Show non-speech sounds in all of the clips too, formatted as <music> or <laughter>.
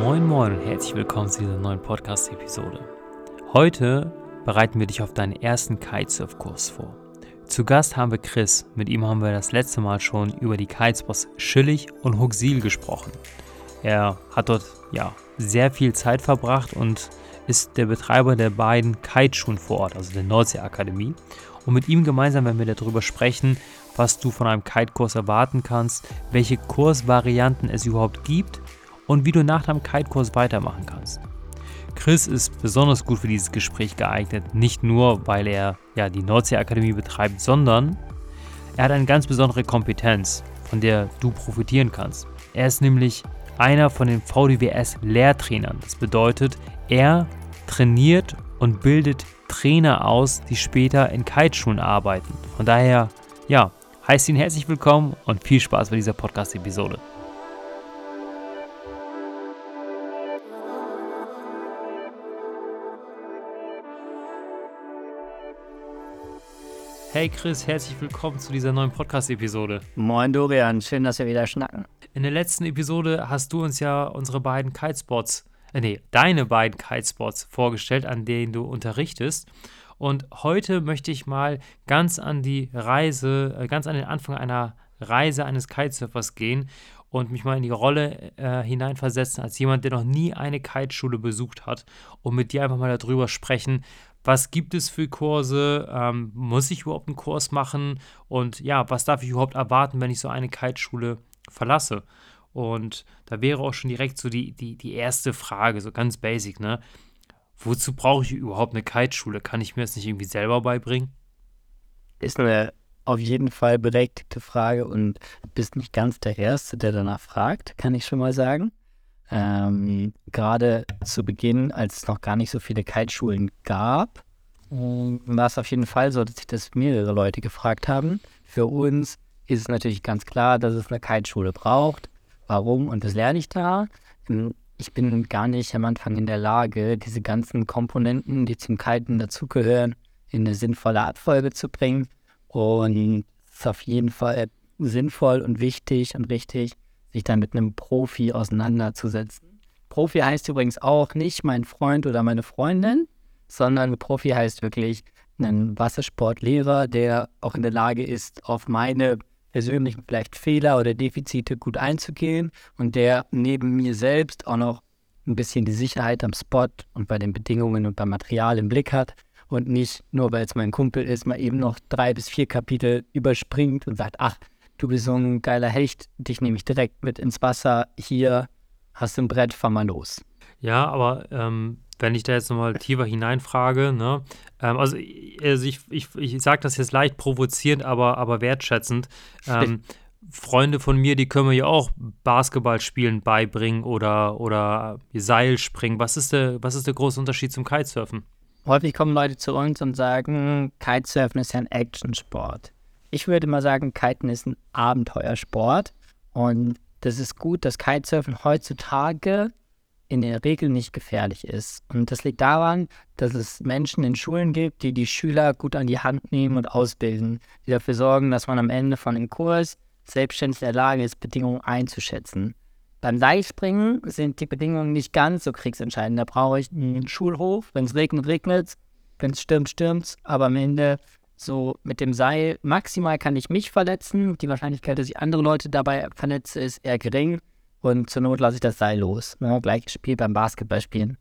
Moin Moin und herzlich willkommen zu dieser neuen Podcast-Episode. Heute bereiten wir dich auf deinen ersten Kitesurf-Kurs vor. Zu Gast haben wir Chris. Mit ihm haben wir das letzte Mal schon über die Kitespots Schillig und Huxil gesprochen. Er hat dort ja sehr viel Zeit verbracht und ist der Betreiber der beiden Kiteschulen vor Ort, also der Nordsee-Akademie. Und mit ihm gemeinsam werden wir darüber sprechen, was du von einem Kite-Kurs erwarten kannst, welche Kursvarianten es überhaupt gibt und wie du nach deinem Kite-Kurs weitermachen kannst. Chris ist besonders gut für dieses Gespräch geeignet, nicht nur, weil er ja die Nordsee-Akademie betreibt, sondern er hat eine ganz besondere Kompetenz, von der du profitieren kannst. Er ist nämlich einer von den VDWS-Lehrtrainern. Das bedeutet, er trainiert und bildet Trainer aus, die später in Kiteschulen arbeiten. Von daher, ja, heißt ihn herzlich willkommen und viel Spaß bei dieser Podcast-Episode. Hey Chris, herzlich willkommen zu dieser neuen Podcast-Episode. Moin Dorian, schön, dass wir wieder schnacken. In der letzten Episode hast du uns ja unsere beiden Kitespots, äh nee, deine beiden Kitespots vorgestellt, an denen du unterrichtest. Und heute möchte ich mal ganz an die Reise, äh, ganz an den Anfang einer Reise eines Kitesurfers gehen und mich mal in die Rolle äh, hineinversetzen als jemand, der noch nie eine Kiteschule besucht hat und mit dir einfach mal darüber sprechen, was gibt es für Kurse, ähm, muss ich überhaupt einen Kurs machen und ja, was darf ich überhaupt erwarten, wenn ich so eine Kiteschule verlasse? Und da wäre auch schon direkt so die, die, die erste Frage, so ganz basic, ne? Wozu brauche ich überhaupt eine Kiteschule? Kann ich mir das nicht irgendwie selber beibringen? Ist eine auf jeden Fall berechtigte Frage und bist nicht ganz der Erste, der danach fragt, kann ich schon mal sagen. Ähm, Gerade zu Beginn, als es noch gar nicht so viele Kiteschulen gab, war es auf jeden Fall so, dass sich das mehrere Leute gefragt haben. Für uns ist es natürlich ganz klar, dass es eine Kiteschule braucht. Warum? Und das lerne ich da. Ähm, ich bin gar nicht am Anfang in der Lage, diese ganzen Komponenten, die zum Kiten dazugehören, in eine sinnvolle Abfolge zu bringen. Und es ist auf jeden Fall sinnvoll und wichtig und richtig, sich dann mit einem Profi auseinanderzusetzen. Profi heißt übrigens auch nicht mein Freund oder meine Freundin, sondern Profi heißt wirklich ein Wassersportlehrer, der auch in der Lage ist, auf meine persönlichen vielleicht Fehler oder Defizite gut einzugehen und der neben mir selbst auch noch ein bisschen die Sicherheit am Spot und bei den Bedingungen und beim Material im Blick hat und nicht nur, weil es mein Kumpel ist, mal eben noch drei bis vier Kapitel überspringt und sagt, ach, du bist so ein geiler Hecht, dich nehme ich direkt mit ins Wasser, hier hast du ein Brett, fahr mal los. Ja, aber ähm, wenn ich da jetzt nochmal tiefer hineinfrage, ne, ähm, also, also, ich, ich, ich sage das jetzt leicht provozierend, aber, aber wertschätzend. Ähm, Freunde von mir, die können mir ja auch Basketballspielen beibringen oder, oder Seilspringen. Was ist, der, was ist der große Unterschied zum Kitesurfen? Häufig kommen Leute zu uns und sagen, Kitesurfen ist ja ein Actionsport. Ich würde mal sagen, Kiten ist ein Abenteuersport. Und das ist gut, dass Kitesurfen heutzutage in der Regel nicht gefährlich ist. Und das liegt daran, dass es Menschen in Schulen gibt, die die Schüler gut an die Hand nehmen und ausbilden, die dafür sorgen, dass man am Ende von dem Kurs selbstständig in der Lage ist, Bedingungen einzuschätzen. Beim Seilspringen sind die Bedingungen nicht ganz so kriegsentscheidend. Da brauche ich einen Schulhof. Wenn es regnet, regnet es. Wenn es stürmt, stürmt es. Aber am Ende so mit dem Seil, maximal kann ich mich verletzen. Die Wahrscheinlichkeit, dass ich andere Leute dabei verletze, ist eher gering. Und zur Not lasse ich das Seil los. Ne? Gleiches Spiel beim Basketballspielen.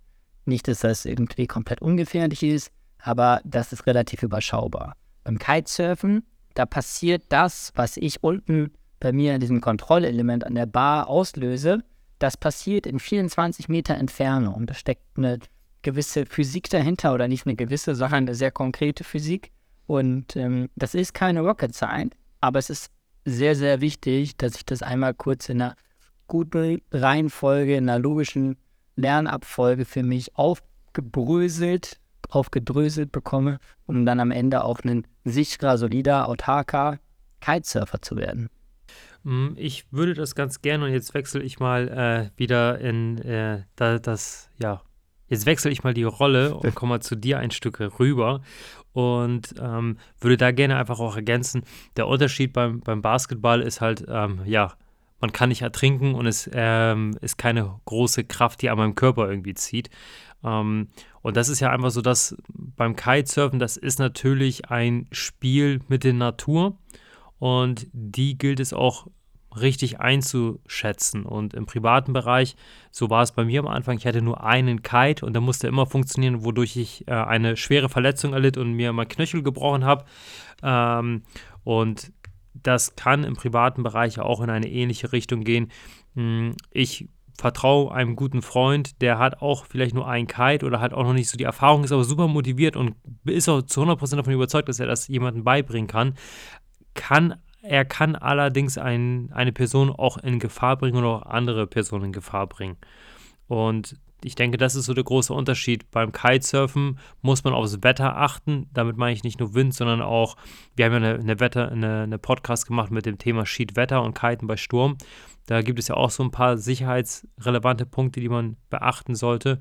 Nicht, dass das irgendwie komplett ungefährlich ist, aber das ist relativ überschaubar. Beim Kitesurfen, da passiert das, was ich unten bei mir in diesem Kontrollelement an der Bar auslöse. Das passiert in 24 Meter Entfernung. Und da steckt eine gewisse Physik dahinter oder nicht eine gewisse, sondern eine sehr konkrete Physik. Und ähm, das ist keine Rocket Science, aber es ist sehr, sehr wichtig, dass ich das einmal kurz in einer guten Reihenfolge, in einer logischen Lernabfolge für mich aufgebröselt, aufgedröselt bekomme, um dann am Ende auch ein sicherer, solider, autarker Kitesurfer zu werden. Mm, ich würde das ganz gerne und jetzt wechsle ich mal äh, wieder in äh, da, das, ja, jetzt wechsle ich mal die Rolle <laughs> und komme mal zu dir ein Stück rüber und ähm, würde da gerne einfach auch ergänzen, der Unterschied beim, beim Basketball ist halt, ähm, ja, man kann nicht ertrinken und es ähm, ist keine große Kraft, die an meinem Körper irgendwie zieht. Ähm, und das ist ja einfach so, dass beim Kitesurfen, das ist natürlich ein Spiel mit der Natur und die gilt es auch richtig einzuschätzen. Und im privaten Bereich, so war es bei mir am Anfang, ich hatte nur einen Kite und der musste immer funktionieren, wodurch ich äh, eine schwere Verletzung erlitt und mir mein Knöchel gebrochen habe. Ähm, und das kann im privaten Bereich auch in eine ähnliche Richtung gehen. Hm, ich vertraue einem guten Freund, der hat auch vielleicht nur einen Kite oder hat auch noch nicht so die Erfahrung, ist aber super motiviert und ist auch zu 100% davon überzeugt, dass er das jemandem beibringen kann. Kann er kann allerdings ein, eine Person auch in Gefahr bringen oder auch andere Personen in Gefahr bringen. Und ich denke, das ist so der große Unterschied. Beim Kitesurfen muss man aufs Wetter achten. Damit meine ich nicht nur Wind, sondern auch, wir haben ja eine, eine, Wetter, eine, eine Podcast gemacht mit dem Thema Schiedwetter und Kiten bei Sturm. Da gibt es ja auch so ein paar sicherheitsrelevante Punkte, die man beachten sollte.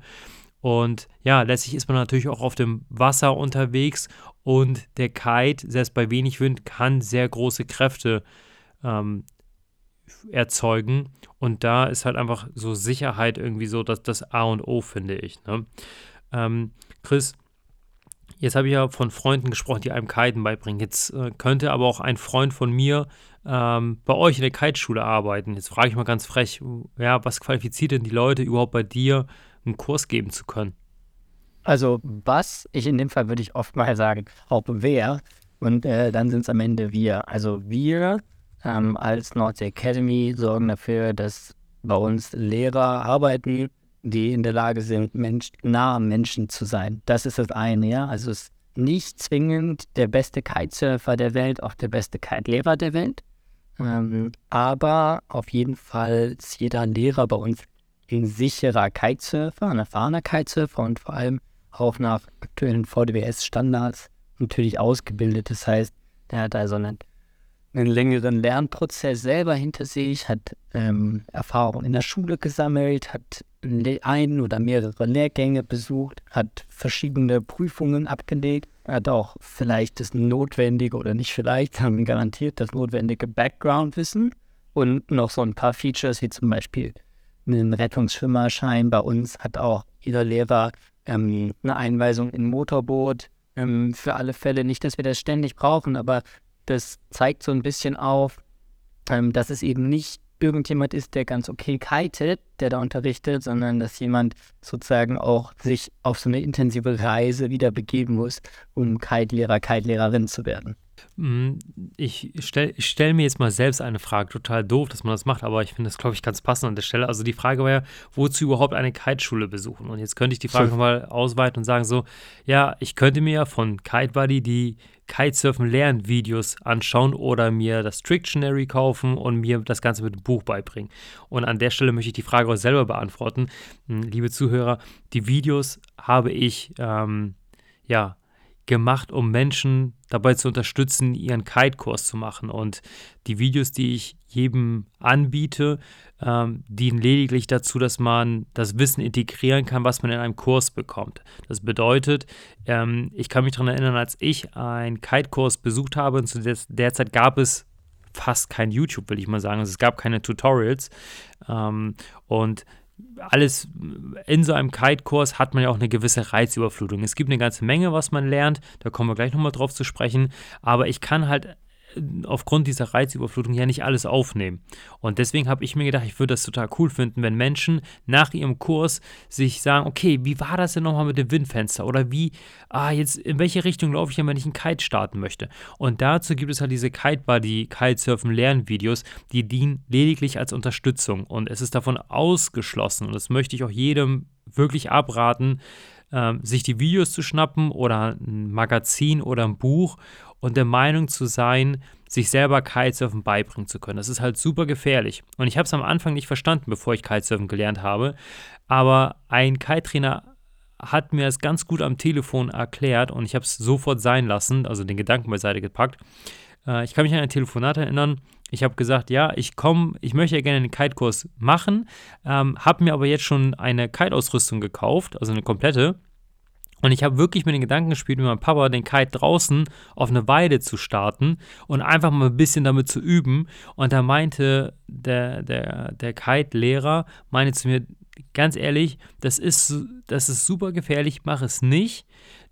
Und ja, letztlich ist man natürlich auch auf dem Wasser unterwegs und der Kite, selbst bei wenig Wind, kann sehr große Kräfte ähm, erzeugen. Und da ist halt einfach so Sicherheit irgendwie so dass das A und O, finde ich. Ne? Ähm, Chris, jetzt habe ich ja von Freunden gesprochen, die einem Kiten beibringen. Jetzt äh, könnte aber auch ein Freund von mir ähm, bei euch in der Kiteschule arbeiten. Jetzt frage ich mal ganz frech, ja, was qualifiziert denn die Leute überhaupt bei dir, einen Kurs geben zu können? Also was, ich in dem Fall würde ich oft mal sagen, auch wer. Und äh, dann sind es am Ende wir. Also wir ähm, als Nordsee Academy sorgen dafür, dass bei uns Lehrer arbeiten, die in der Lage sind, Mensch, nah am Menschen zu sein. Das ist das eine, ja. Also es ist nicht zwingend der beste Kitesurfer der Welt, auch der beste Kite-Lehrer der Welt. Ähm, aber auf jeden Fall ist jeder Lehrer bei uns ein sicherer Kitesurfer, ein erfahrener Kitesurfer und vor allem auch nach aktuellen VDWS-Standards natürlich ausgebildet. Das heißt, der hat also einen einen längeren Lernprozess selber hinter sich, hat ähm, Erfahrung in der Schule gesammelt, hat ein oder mehrere Lehrgänge besucht, hat verschiedene Prüfungen abgelegt, hat auch vielleicht das notwendige oder nicht vielleicht, <laughs> sondern garantiert das notwendige Background-Wissen und noch so ein paar Features wie zum Beispiel einen Rettungsschwimmerschein. Bei uns hat auch jeder Lehrer ähm, eine Einweisung in Motorboot. Ähm, für alle Fälle nicht, dass wir das ständig brauchen, aber das zeigt so ein bisschen auf, ähm, dass es eben nicht irgendjemand ist, der ganz okay kitet, der da unterrichtet, sondern dass jemand sozusagen auch sich auf so eine intensive Reise wieder begeben muss, um Kite-Lehrer, Kite-Lehrerin zu werden. Mm, ich stelle stell mir jetzt mal selbst eine Frage, total doof, dass man das macht, aber ich finde das, glaube ich, ganz passend an der Stelle. Also die Frage war ja, wozu überhaupt eine Kite-Schule besuchen? Und jetzt könnte ich die Frage nochmal ausweiten und sagen so, ja, ich könnte mir von Kite Buddy die Kitesurfen-Lernvideos anschauen oder mir das Trictionary kaufen und mir das Ganze mit dem Buch beibringen. Und an der Stelle möchte ich die Frage auch selber beantworten. Hm, liebe Zuhörer, die Videos habe ich, ähm, ja, gemacht, um Menschen dabei zu unterstützen, ihren Kite-Kurs zu machen. Und die Videos, die ich jedem anbiete, ähm, dienen lediglich dazu, dass man das Wissen integrieren kann, was man in einem Kurs bekommt. Das bedeutet, ähm, ich kann mich daran erinnern, als ich einen Kite-Kurs besucht habe, und zu der, der Zeit gab es fast kein YouTube, will ich mal sagen. Also es gab keine Tutorials. Ähm, und alles in so einem Kite-Kurs hat man ja auch eine gewisse Reizüberflutung. Es gibt eine ganze Menge, was man lernt, da kommen wir gleich nochmal drauf zu sprechen, aber ich kann halt aufgrund dieser Reizüberflutung ja nicht alles aufnehmen. Und deswegen habe ich mir gedacht, ich würde das total cool finden, wenn Menschen nach ihrem Kurs sich sagen, okay, wie war das denn nochmal mit dem Windfenster? Oder wie, ah, jetzt in welche Richtung laufe ich denn, wenn ich einen Kite starten möchte? Und dazu gibt es halt diese Kite Buddy, Kitesurfen Lernvideos, die dienen lediglich als Unterstützung. Und es ist davon ausgeschlossen, und das möchte ich auch jedem wirklich abraten, ähm, sich die Videos zu schnappen oder ein Magazin oder ein Buch und der Meinung zu sein, sich selber Kitesurfen beibringen zu können. Das ist halt super gefährlich. Und ich habe es am Anfang nicht verstanden, bevor ich Kitesurfen gelernt habe. Aber ein Kite-Trainer hat mir es ganz gut am Telefon erklärt und ich habe es sofort sein lassen, also den Gedanken beiseite gepackt. Äh, ich kann mich an ein Telefonat erinnern. Ich habe gesagt, ja, ich komme, ich möchte ja gerne einen Kite-Kurs machen, ähm, habe mir aber jetzt schon eine Kite-Ausrüstung gekauft, also eine komplette Und ich habe wirklich mit den Gedanken gespielt, mit meinem Papa den Kite draußen auf eine Weide zu starten und einfach mal ein bisschen damit zu üben. Und da meinte der, der, der Kite-Lehrer, meinte zu mir, ganz ehrlich, das ist, das ist super gefährlich, mach es nicht.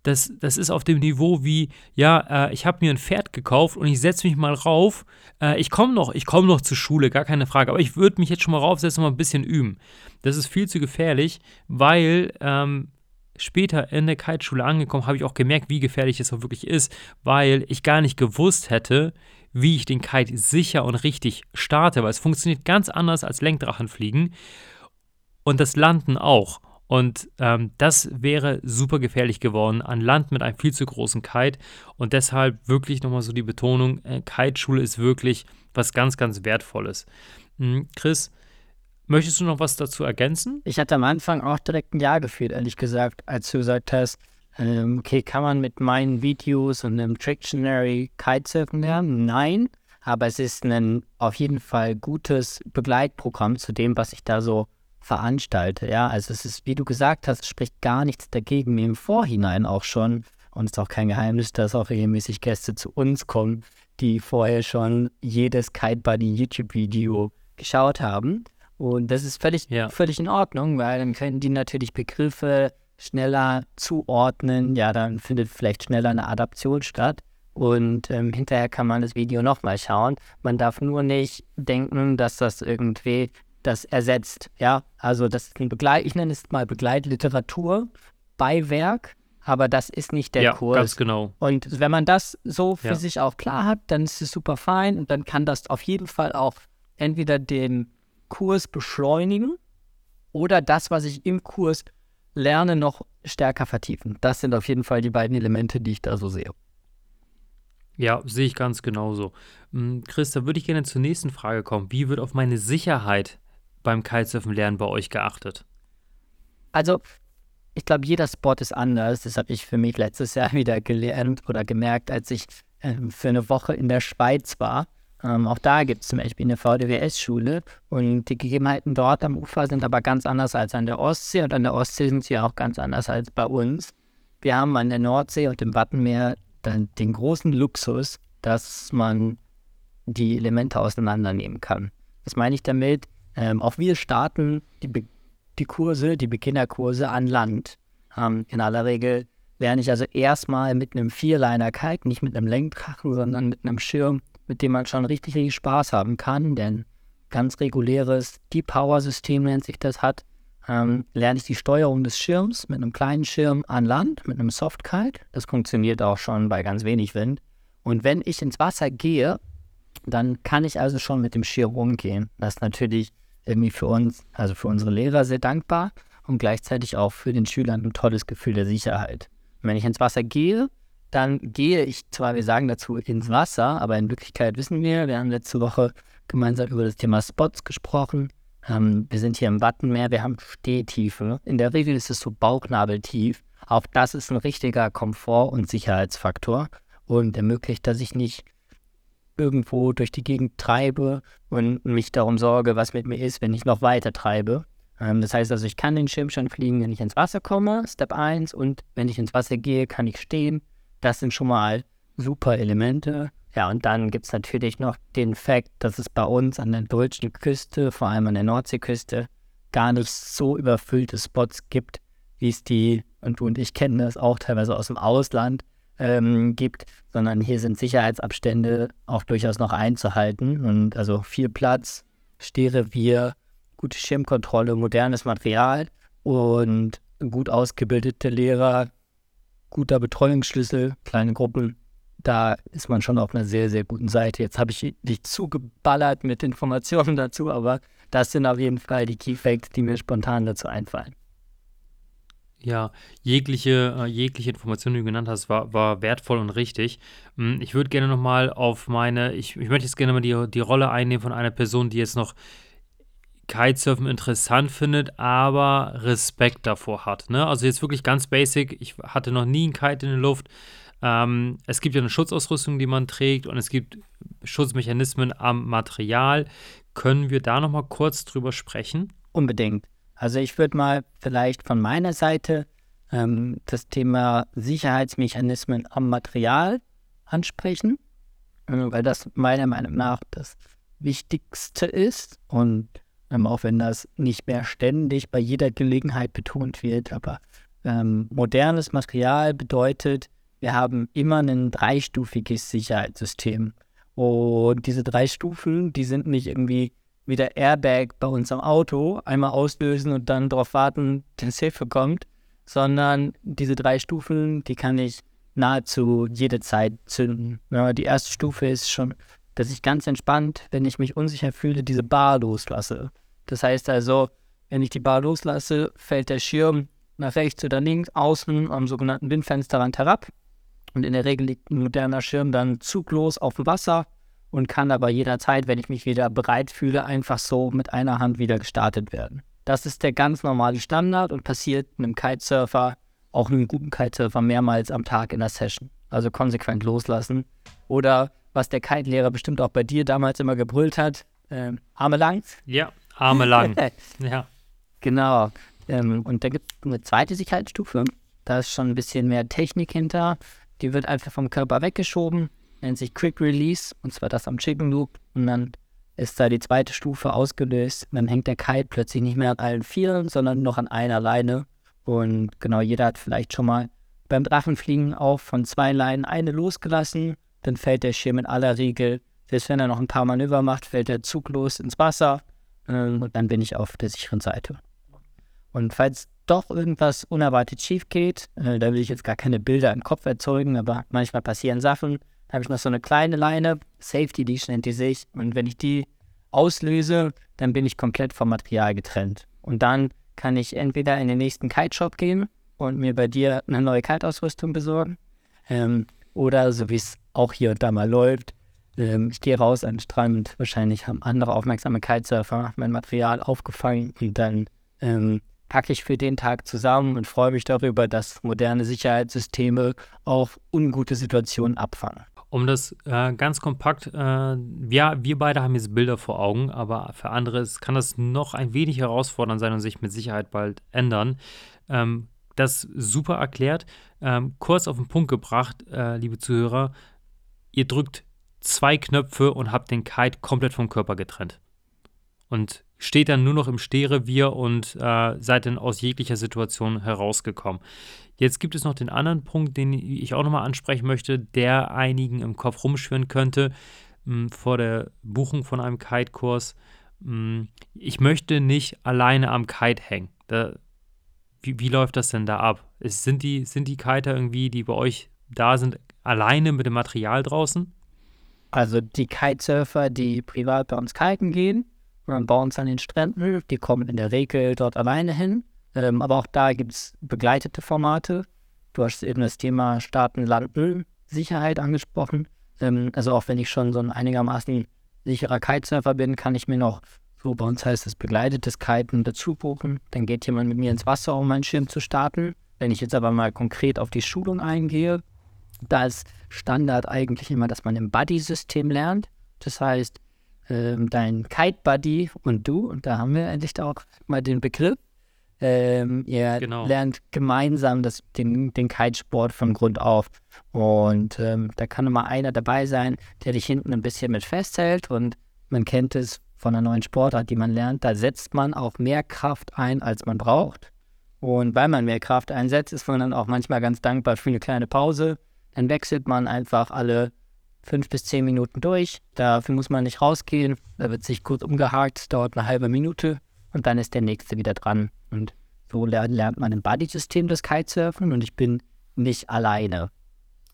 Das, das ist auf dem Niveau wie, ja, äh, ich habe mir ein Pferd gekauft und ich setze mich mal rauf. Äh, ich komme noch, ich komme noch zur Schule, gar keine Frage, aber ich würde mich jetzt schon mal raufsetzen und mal ein bisschen üben. Das ist viel zu gefährlich, weil ähm, später in der Kiteschule angekommen, habe ich auch gemerkt, wie gefährlich es auch wirklich ist, weil ich gar nicht gewusst hätte, wie ich den Kite sicher und richtig starte, weil es funktioniert ganz anders als Lenkdrachenfliegen und das Landen auch. Und ähm, das wäre super gefährlich geworden an Land mit einem viel zu großen Kite. Und deshalb wirklich nochmal so die Betonung, äh, Kiteschule ist wirklich was ganz, ganz Wertvolles. Hm, Chris, Möchtest du noch was dazu ergänzen? Ich hatte am Anfang auch direkt ein Ja gefühlt, ehrlich gesagt, als du gesagt hast, ähm, okay, kann man mit meinen Videos und einem Trictionary Kitesurfen lernen? Nein, aber es ist ein auf jeden Fall gutes Begleitprogramm zu dem, was ich da so veranstalte. Ja, also es ist, wie du gesagt hast, spricht gar nichts dagegen, mir im Vorhinein auch schon, und es ist auch kein Geheimnis, dass auch regelmäßig Gäste zu uns kommen, die vorher schon jedes Kite Buddy YouTube-Video geschaut haben. Und das ist völlig, ja. völlig in Ordnung, weil dann können die natürlich Begriffe schneller zuordnen. Ja, dann findet vielleicht schneller eine Adaption statt. Und ähm, hinterher kann man das Video nochmal schauen. Man darf nur nicht denken, dass das irgendwie das ersetzt. Ja, also das ist ein Begleit, ich nenne es mal Begleitliteratur, Beiwerk, aber das ist nicht der ja, Kurs. Ganz genau. Und wenn man das so für ja. sich auch klar hat, dann ist es super fein und dann kann das auf jeden Fall auch entweder den Kurs beschleunigen oder das, was ich im Kurs lerne, noch stärker vertiefen. Das sind auf jeden Fall die beiden Elemente, die ich da so sehe. Ja, sehe ich ganz genauso. Hm, Chris, da würde ich gerne zur nächsten Frage kommen. Wie wird auf meine Sicherheit beim Kitesurfen lernen bei euch geachtet? Also, ich glaube, jeder Spot ist anders. Das habe ich für mich letztes Jahr <laughs> wieder gelernt oder gemerkt, als ich äh, für eine Woche in der Schweiz war. Ähm, auch da gibt es zum Beispiel eine VDWS-Schule und die Gegebenheiten dort am Ufer sind aber ganz anders als an der Ostsee und an der Ostsee sind sie auch ganz anders als bei uns. Wir haben an der Nordsee und im Wattenmeer dann den großen Luxus, dass man die Elemente auseinandernehmen kann. Was meine ich damit? Ähm, auch wir starten die, die Kurse, die Beginnerkurse an Land. Ähm, in aller Regel lerne ich also erstmal mit einem Vierliner-Kite, nicht mit einem Lenkdrachen, sondern mit einem Schirm mit dem man schon richtig, richtig Spaß haben kann, denn ganz reguläres Deep Power System nennt sich das hat, ähm, lerne ich die Steuerung des Schirms mit einem kleinen Schirm an Land, mit einem Softkite. Das funktioniert auch schon bei ganz wenig Wind. Und wenn ich ins Wasser gehe, dann kann ich also schon mit dem Schirm umgehen. Das ist natürlich irgendwie für uns, also für unsere Lehrer sehr dankbar und gleichzeitig auch für den Schülern ein tolles Gefühl der Sicherheit. Und wenn ich ins Wasser gehe, dann gehe ich zwar, wir sagen dazu, ins Wasser, aber in Wirklichkeit wissen wir, wir haben letzte Woche gemeinsam über das Thema Spots gesprochen. Ähm, wir sind hier im Wattenmeer, wir haben Stehtiefe. In der Regel ist es so bauchnabeltief. Auch das ist ein richtiger Komfort- und Sicherheitsfaktor und ermöglicht, dass ich nicht irgendwo durch die Gegend treibe und mich darum sorge, was mit mir ist, wenn ich noch weiter treibe. Ähm, das heißt also, ich kann den Schirm schon fliegen, wenn ich ins Wasser komme, Step 1, und wenn ich ins Wasser gehe, kann ich stehen das sind schon mal super Elemente. Ja, und dann gibt es natürlich noch den Fakt, dass es bei uns an der deutschen Küste, vor allem an der Nordseeküste, gar nicht so überfüllte Spots gibt, wie es die, und du und ich kennen das auch teilweise aus dem Ausland, ähm, gibt, sondern hier sind Sicherheitsabstände auch durchaus noch einzuhalten. Und also viel Platz, Stehrevier, gute Schirmkontrolle, modernes Material und gut ausgebildete Lehrer, guter Betreuungsschlüssel, kleine Gruppen, da ist man schon auf einer sehr, sehr guten Seite. Jetzt habe ich dich zugeballert mit Informationen <laughs> dazu, aber das sind auf jeden Fall die Key Facts, die mir spontan dazu einfallen. Ja, jegliche, äh, jegliche Information, die du genannt hast, war, war wertvoll und richtig. Hm, ich würde gerne nochmal auf meine, ich, ich möchte jetzt gerne mal die, die Rolle einnehmen von einer Person, die jetzt noch Kitesurfen interessant findet, aber Respekt davor hat. Ne? Also jetzt wirklich ganz basic. Ich hatte noch nie einen Kite in der Luft. Ähm, es gibt ja eine Schutzausrüstung, die man trägt und es gibt Schutzmechanismen am Material. Können wir da noch mal kurz drüber sprechen? Unbedingt. Also ich würde mal vielleicht von meiner Seite ähm, das Thema Sicherheitsmechanismen am Material ansprechen, äh, weil das meiner Meinung nach das Wichtigste ist und ähm, auch wenn das nicht mehr ständig bei jeder Gelegenheit betont wird, aber ähm, modernes Material bedeutet, wir haben immer ein dreistufiges Sicherheitssystem. Und diese drei Stufen, die sind nicht irgendwie wie der Airbag bei uns am Auto, einmal auslösen und dann darauf warten, dass Hilfe kommt, sondern diese drei Stufen, die kann ich nahezu jede Zeit zünden. Ja, die erste Stufe ist schon, dass ich ganz entspannt, wenn ich mich unsicher fühle, diese Bar loslasse. Das heißt also, wenn ich die Bar loslasse, fällt der Schirm nach rechts oder links, außen am sogenannten Windfensterrand herab. Und in der Regel liegt ein moderner Schirm dann zuglos auf dem Wasser und kann aber jederzeit, wenn ich mich wieder bereit fühle, einfach so mit einer Hand wieder gestartet werden. Das ist der ganz normale Standard und passiert einem Kitesurfer, auch einem guten Kitesurfer, mehrmals am Tag in der Session. Also konsequent loslassen. Oder was der Kite-Lehrer bestimmt auch bei dir damals immer gebrüllt hat, äh, Arme lang. Ja, Arme lang. <laughs> ja. Genau. Ähm, und da gibt es eine zweite Sicherheitsstufe. Da ist schon ein bisschen mehr Technik hinter. Die wird einfach vom Körper weggeschoben, nennt sich Quick Release, und zwar das am Chicken Loop. Und dann ist da die zweite Stufe ausgelöst. Und dann hängt der Kite plötzlich nicht mehr an allen Vieren, sondern noch an einer Leine. Und genau, jeder hat vielleicht schon mal beim Drachenfliegen auch von zwei Leinen eine losgelassen. Dann fällt der Schirm in aller Regel, selbst wenn er noch ein paar Manöver macht, fällt der Zug los ins Wasser. Ähm, und dann bin ich auf der sicheren Seite. Und falls doch irgendwas unerwartet schief geht, äh, da will ich jetzt gar keine Bilder im Kopf erzeugen, aber manchmal passieren Sachen. Da habe ich noch so eine kleine Leine, Safety Leash nennt die sich. Und wenn ich die auslöse, dann bin ich komplett vom Material getrennt. Und dann kann ich entweder in den nächsten Kite-Shop gehen und mir bei dir eine neue Kite-Ausrüstung besorgen. Ähm, oder so wie es auch hier und da mal läuft, ähm, ich gehe raus an den Strand. Wahrscheinlich haben andere aufmerksame Kitesurfer mein Material aufgefangen und dann ähm, packe ich für den Tag zusammen und freue mich darüber, dass moderne Sicherheitssysteme auch ungute Situationen abfangen. Um das äh, ganz kompakt, äh, ja, wir beide haben jetzt Bilder vor Augen, aber für andere kann das noch ein wenig herausfordernd sein und sich mit Sicherheit bald ändern. Ähm, das super erklärt. Ähm, kurz auf den Punkt gebracht, äh, liebe Zuhörer. Ihr drückt zwei Knöpfe und habt den Kite komplett vom Körper getrennt. Und steht dann nur noch im Stehrevier und äh, seid dann aus jeglicher Situation herausgekommen. Jetzt gibt es noch den anderen Punkt, den ich auch nochmal ansprechen möchte, der einigen im Kopf rumschwirren könnte mh, hm, vor der Buchung von einem Kite-Kurs. Hm, ich möchte nicht alleine am Kite hängen. Da, wie, wie, läuft das denn da ab? Ist, sind, die, sind die Kiter irgendwie, die bei euch da sind, alleine mit dem Material draußen? Also die Kitesurfer, die privat bei uns kiten gehen, und bei uns an den Stränden. Die kommen in der Regel dort alleine hin. Ähm, aber auch da gibt es begleitete Formate. Du hast eben das Thema Staaten, Land, Sicherheit angesprochen. Ähm, also auch wenn ich schon so ein einigermaßen sicherer Kitesurfer bin, kann ich mir noch, so bei uns heißt es begleitetes Kiten dazu buchen. Dann geht jemand mit mir ins Wasser, um meinen Schirm zu starten. Wenn ich jetzt aber mal konkret auf die Schulung eingehe, da ist Standard eigentlich immer, dass man im Buddy-System lernt. Das heißt, ähm, dein Kite Buddy und du, und da haben wir endlich auch mal den Begriff. Ähm, ihr genau. lernt gemeinsam das, den, den Kitesport von Grund auf. Und ähm, da kann immer einer dabei sein, der dich hinten ein bisschen mit festhält. Und man kennt es von einer neuen Sportart, die man lernt. Da setzt man auch mehr Kraft ein, als man braucht. Und weil man mehr Kraft einsetzt, ist man dann auch manchmal ganz dankbar für eine kleine Pause. Dann wechselt man einfach alle fünf bis zehn Minuten durch. Dafür muss man nicht rausgehen. Da wird sich kurz umgehakt, dauert eine halbe Minute und dann ist der nächste wieder dran. Und so lernt man im Buddy-System das Kitesurfen und ich bin nicht alleine.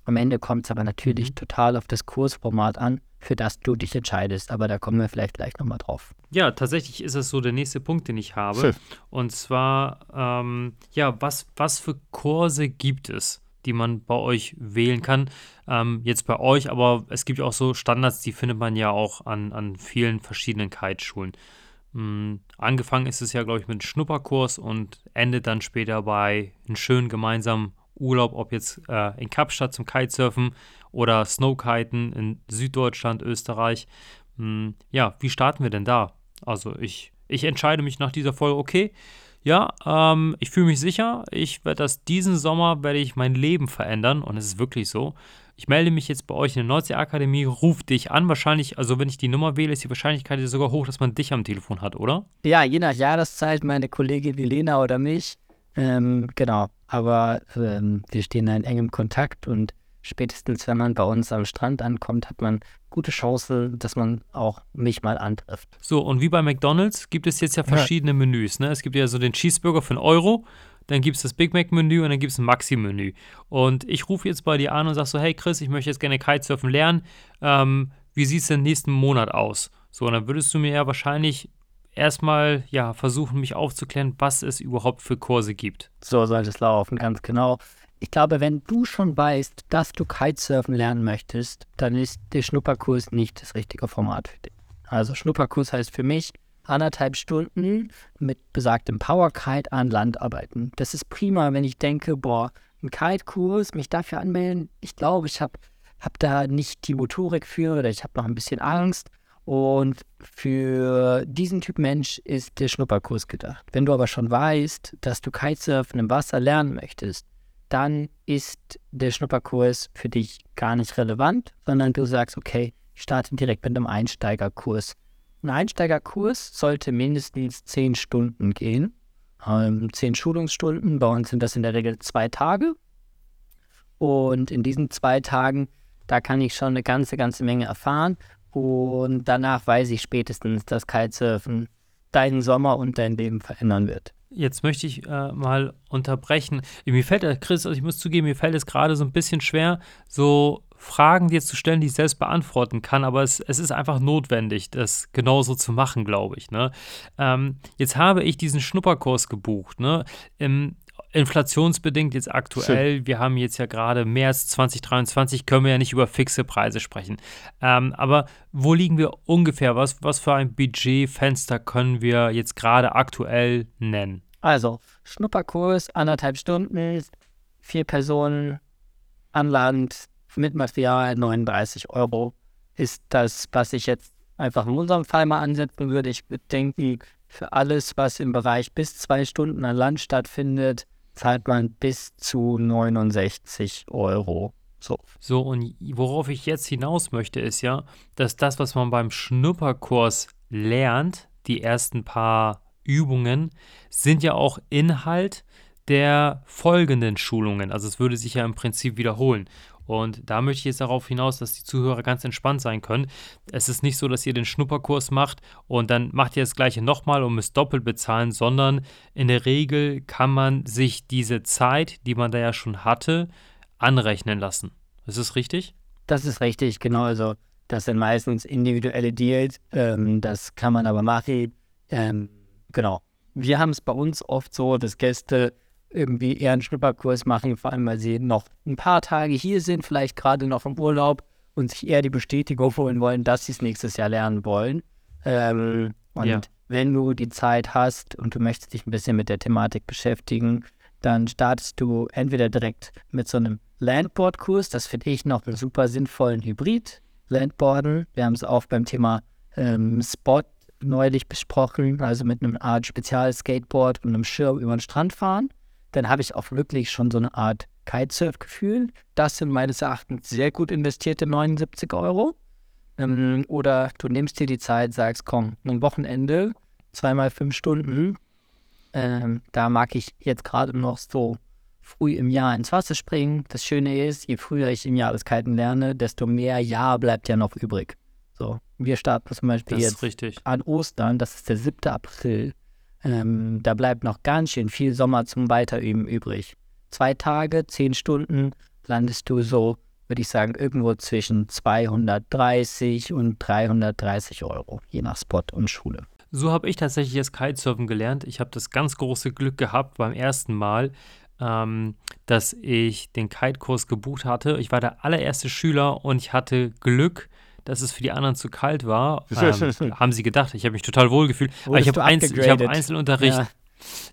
Am Ende kommt es aber natürlich mhm. total auf das Kursformat an, für das du dich entscheidest. Aber da kommen wir vielleicht gleich nochmal drauf. Ja, tatsächlich ist es so der nächste Punkt, den ich habe. Schön. Und zwar, ähm, ja, was, was für Kurse gibt es? die man bei euch wählen kann. Ähm, jetzt bei euch, aber es gibt auch so Standards, die findet man ja auch an, an vielen verschiedenen Kiteschulen. Ähm, angefangen ist es ja, glaube ich, mit einem Schnupperkurs und endet dann später bei einem schönen gemeinsamen Urlaub, ob jetzt äh, in Kapstadt zum Kitesurfen oder Snowkiten in Süddeutschland, Österreich. Ähm, ja, wie starten wir denn da? Also ich, ich entscheide mich nach dieser Folge, okay, ja, ähm, ich fühle mich sicher. Ich werde das diesen Sommer, werde ich mein Leben verändern und es ist wirklich so. Ich melde mich jetzt bei euch in der Nordsee-Akademie, ruf dich an. Wahrscheinlich, also wenn ich die Nummer wähle, ist die Wahrscheinlichkeit sogar hoch, dass man dich am Telefon hat, oder? Ja, je nach Jahreszeit, meine Kollegin Lena oder mich. Ähm, genau, aber ähm, wir stehen da in engem Kontakt und spätestens, wenn man bei uns am Strand ankommt, hat man gute Chancen, dass man auch mich mal antrifft. So, und wie bei McDonalds gibt es jetzt ja verschiedene ja. Menüs. Ne? Es gibt ja so den Cheeseburger für einen Euro, dann gibt es das Big Mac-Menü und dann gibt es ein Maxi-Menü. Und ich rufe jetzt bei dir an und sage so, hey Chris, ich möchte jetzt gerne Kitesurfen lernen. Ähm, wie sieht es denn nächsten Monat aus? So, und dann würdest du mir ja wahrscheinlich erstmal ja, versuchen, mich aufzuklären, was es überhaupt für Kurse gibt. So sollte es laufen, ganz genau. Ich glaube, wenn du schon weißt, dass du Kitesurfen lernen möchtest, dann ist der Schnupperkurs nicht das richtige Format für dich. Also Schnupperkurs heißt für mich anderthalb Stunden mit besagtem Powerkite an Land arbeiten. Das ist prima, wenn ich denke, boah, ein Kite-Kurs, mich dafür anmelden. Ich glaube, ich habe hab da nicht die Motorik für oder ich habe noch ein bisschen Angst. Und für diesen Typ Mensch ist der Schnupperkurs gedacht. Wenn du aber schon weißt, dass du Kitesurfen im Wasser lernen möchtest, dann ist der Schnupperkurs für dich gar nicht relevant, sondern du sagst, okay, ich starte direkt mit einem Einsteigerkurs. Ein Einsteigerkurs sollte mindestens zehn Stunden gehen. Ähm, zehn Schulungsstunden, bei uns sind das in der Regel zwei Tage. Und in diesen zwei Tagen, da kann ich schon eine ganze, ganze Menge erfahren und danach weiß ich spätestens, dass Kitesurfen deinen Sommer und dein Leben verändern wird. Jetzt möchte ich äh, mal unterbrechen. Mir fällt, äh, Chris, also ich muss zugeben, mir fällt es gerade so ein bisschen schwer, so Fragen dir zu stellen, die ich selbst beantworten kann, aber es, es ist einfach notwendig, das genauso zu machen, glaube ich. Ne? Ähm, jetzt habe ich diesen Schnupperkurs gebucht. Ne? Im, inflationsbedingt jetzt aktuell, Schön. wir haben jetzt ja gerade März 2023, können wir ja nicht über fixe Preise sprechen. Ähm, aber wo liegen wir ungefähr? Was, was für ein Budgetfenster können wir jetzt gerade aktuell nennen? Also, Schnupperkurs, anderthalb Stunden, vier Personen an Land mit Material, 39 Euro ist das, was ich jetzt einfach in unserem Fall mal ansetzen würde. Ich würde denken, für alles, was im Bereich bis zwei Stunden an Land stattfindet, zahlt man bis zu 69 Euro. So. so, und worauf ich jetzt hinaus möchte, ist ja, dass das, was man beim Schnupperkurs lernt, die ersten paar Übungen, sind ja auch Inhalt der folgenden Schulungen. Also es würde sich ja im Prinzip wiederholen. Und da möchte ich jetzt darauf hinaus, dass die Zuhörer ganz entspannt sein können. Es ist nicht so, dass ihr den Schnupperkurs macht und dann macht ihr das gleiche nochmal und müsst doppelt bezahlen, sondern in der Regel kann man sich diese Zeit, die man da ja schon hatte, anrechnen lassen. Ist das richtig? Das ist richtig, genau. Also das sind meistens individuelle Deals. Ähm, das kann man aber machen. Ähm, genau. Wir haben es bei uns oft so, dass Gäste irgendwie eher einen Schnupperkurs machen, vor allem weil sie noch ein paar Tage hier sind, vielleicht gerade noch im Urlaub und sich eher die Bestätigung holen wollen, dass sie es nächstes Jahr lernen wollen. Ähm, und ja. wenn du die Zeit hast und du möchtest dich ein bisschen mit der Thematik beschäftigen, dann startest du entweder direkt mit so einem Landboard-Kurs, das finde ich noch einen super sinnvollen Hybrid. Landboarden, wir haben es auch beim Thema ähm, Spot neulich besprochen, also mit einem Art Spezial-Skateboard und einem Schirm über den Strand fahren dann habe ich auch wirklich schon so eine Art Kitesurf-Gefühl. Das sind meines Erachtens sehr gut investierte 79 Euro. Ähm, oder du nimmst dir die Zeit, sagst, komm, ein Wochenende, zweimal fünf Stunden. Ähm, da mag ich jetzt gerade noch so früh im Jahr ins Wasser springen. Das Schöne ist, je früher ich im Jahr das Kiten lerne, desto mehr Jahr bleibt ja noch übrig. So, wir starten zum Beispiel jetzt an Ostern, das ist der 7. April. Ähm, da bleibt noch ganz schön viel Sommer zum Weiterüben übrig. Zwei Tage, zehn Stunden landest du so, würde ich sagen, irgendwo zwischen 230 und 330 Euro, je nach Spot und Schule. So habe ich tatsächlich jetzt Kitesurfen gelernt. Ich habe das ganz große Glück gehabt beim ersten Mal, ähm, dass ich den Kite-Kurs gebucht hatte. Ich war der allererste Schüler und ich hatte Glück, dass es für die anderen zu kalt war. <laughs> Ähm, haben sie gedacht. Ich habe mich total wohl gefühlt. Aber ich habe Einzel hab Einzelunterricht. Ja.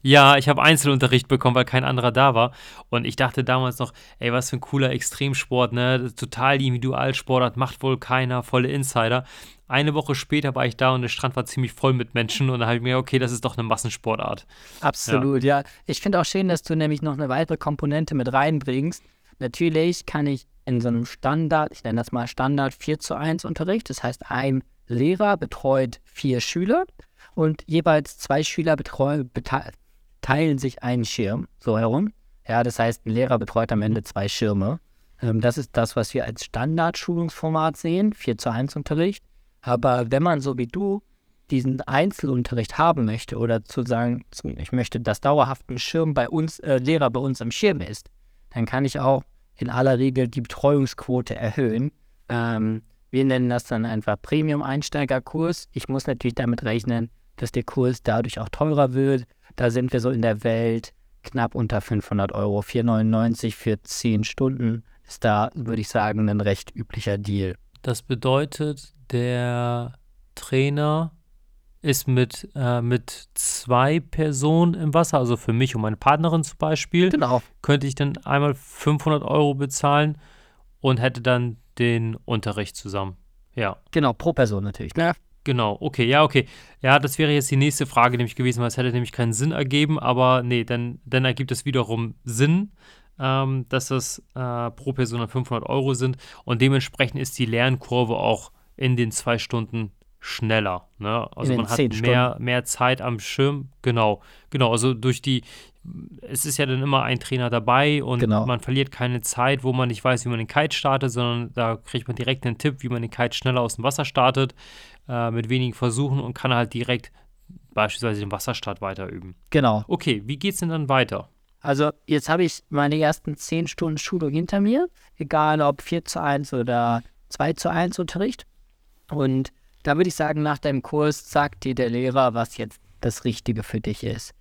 Ja, ich habe Einzelunterricht bekommen, weil kein anderer da war. Und ich dachte damals noch, ey, was für ein cooler Extremsport, ne? Total die Individualsportart, macht wohl keiner, volle Insider. Eine Woche später war ich da und der Strand war ziemlich voll mit Menschen und da habe ich mir, okay, das ist doch eine Massensportart. Absolut, ja. ja. Ich finde auch schön, dass du nämlich noch eine weitere Komponente mit reinbringst. Natürlich kann ich in so einem Standard, ich nenne das mal Standard 4 zu 1 Unterricht, das heißt, ein Lehrer betreut vier Schüler und jeweils zwei Schüler teilen sich einen Schirm so herum. Ja, das heißt, ein Lehrer betreut am Ende zwei Schirme. Ähm, das ist das, was wir als Standard-Schulungsformat sehen, 4 zu 1 Unterricht. Aber wenn man so wie du diesen Einzelunterricht haben möchte oder zu sagen, ich möchte, dass dauerhaft ein Schirm bei uns, äh, Lehrer bei uns am Schirm ist, dann kann ich auch in aller Regel die Betreuungsquote erhöhen. Ähm, wir nennen das dann einfach Premium-Einsteigerkurs. Ich muss natürlich damit rechnen, dass der Kurs dadurch auch teurer wird. Da sind wir so in der Welt knapp unter 500 Euro. 4,99 für 10 Stunden ist da, würde ich sagen, ein recht üblicher Deal. Das bedeutet, der Trainer ist mit, äh, mit zwei Personen im Wasser, also für mich und meine Partnerin zum Beispiel. Genau. Könnte ich dann einmal 500 Euro bezahlen und hätte dann den Unterricht zusammen. Ja. Genau, pro Person natürlich. Ne? Genau, okay, ja, okay. Ja, das wäre jetzt die nächste Frage nämlich gewesen, weil es hätte nämlich keinen Sinn ergeben, aber nee, dann, dann ergibt es wiederum Sinn, ähm, dass das äh, pro Person 500 Euro sind und dementsprechend ist die Lernkurve auch in den zwei Stunden schneller. Ne? Also man hat mehr, mehr Zeit am Schirm. Genau, genau. Also durch die, es ist ja dann immer ein Trainer dabei und genau. man verliert keine Zeit, wo man nicht weiß, wie man den Kite startet, sondern da kriegt man direkt einen Tipp, wie man den Kite schneller aus dem Wasser startet, äh, mit wenigen Versuchen und kann halt direkt beispielsweise den Wasserstart weiterüben. Genau. Okay, wie geht es denn dann weiter? Also jetzt habe ich meine ersten zehn Stunden Schulung hinter mir, egal ob 4 zu 1 oder 2 zu 1 Unterricht. Und da würde ich sagen, nach deinem Kurs sagt dir der Lehrer, was jetzt das Richtige für dich ist.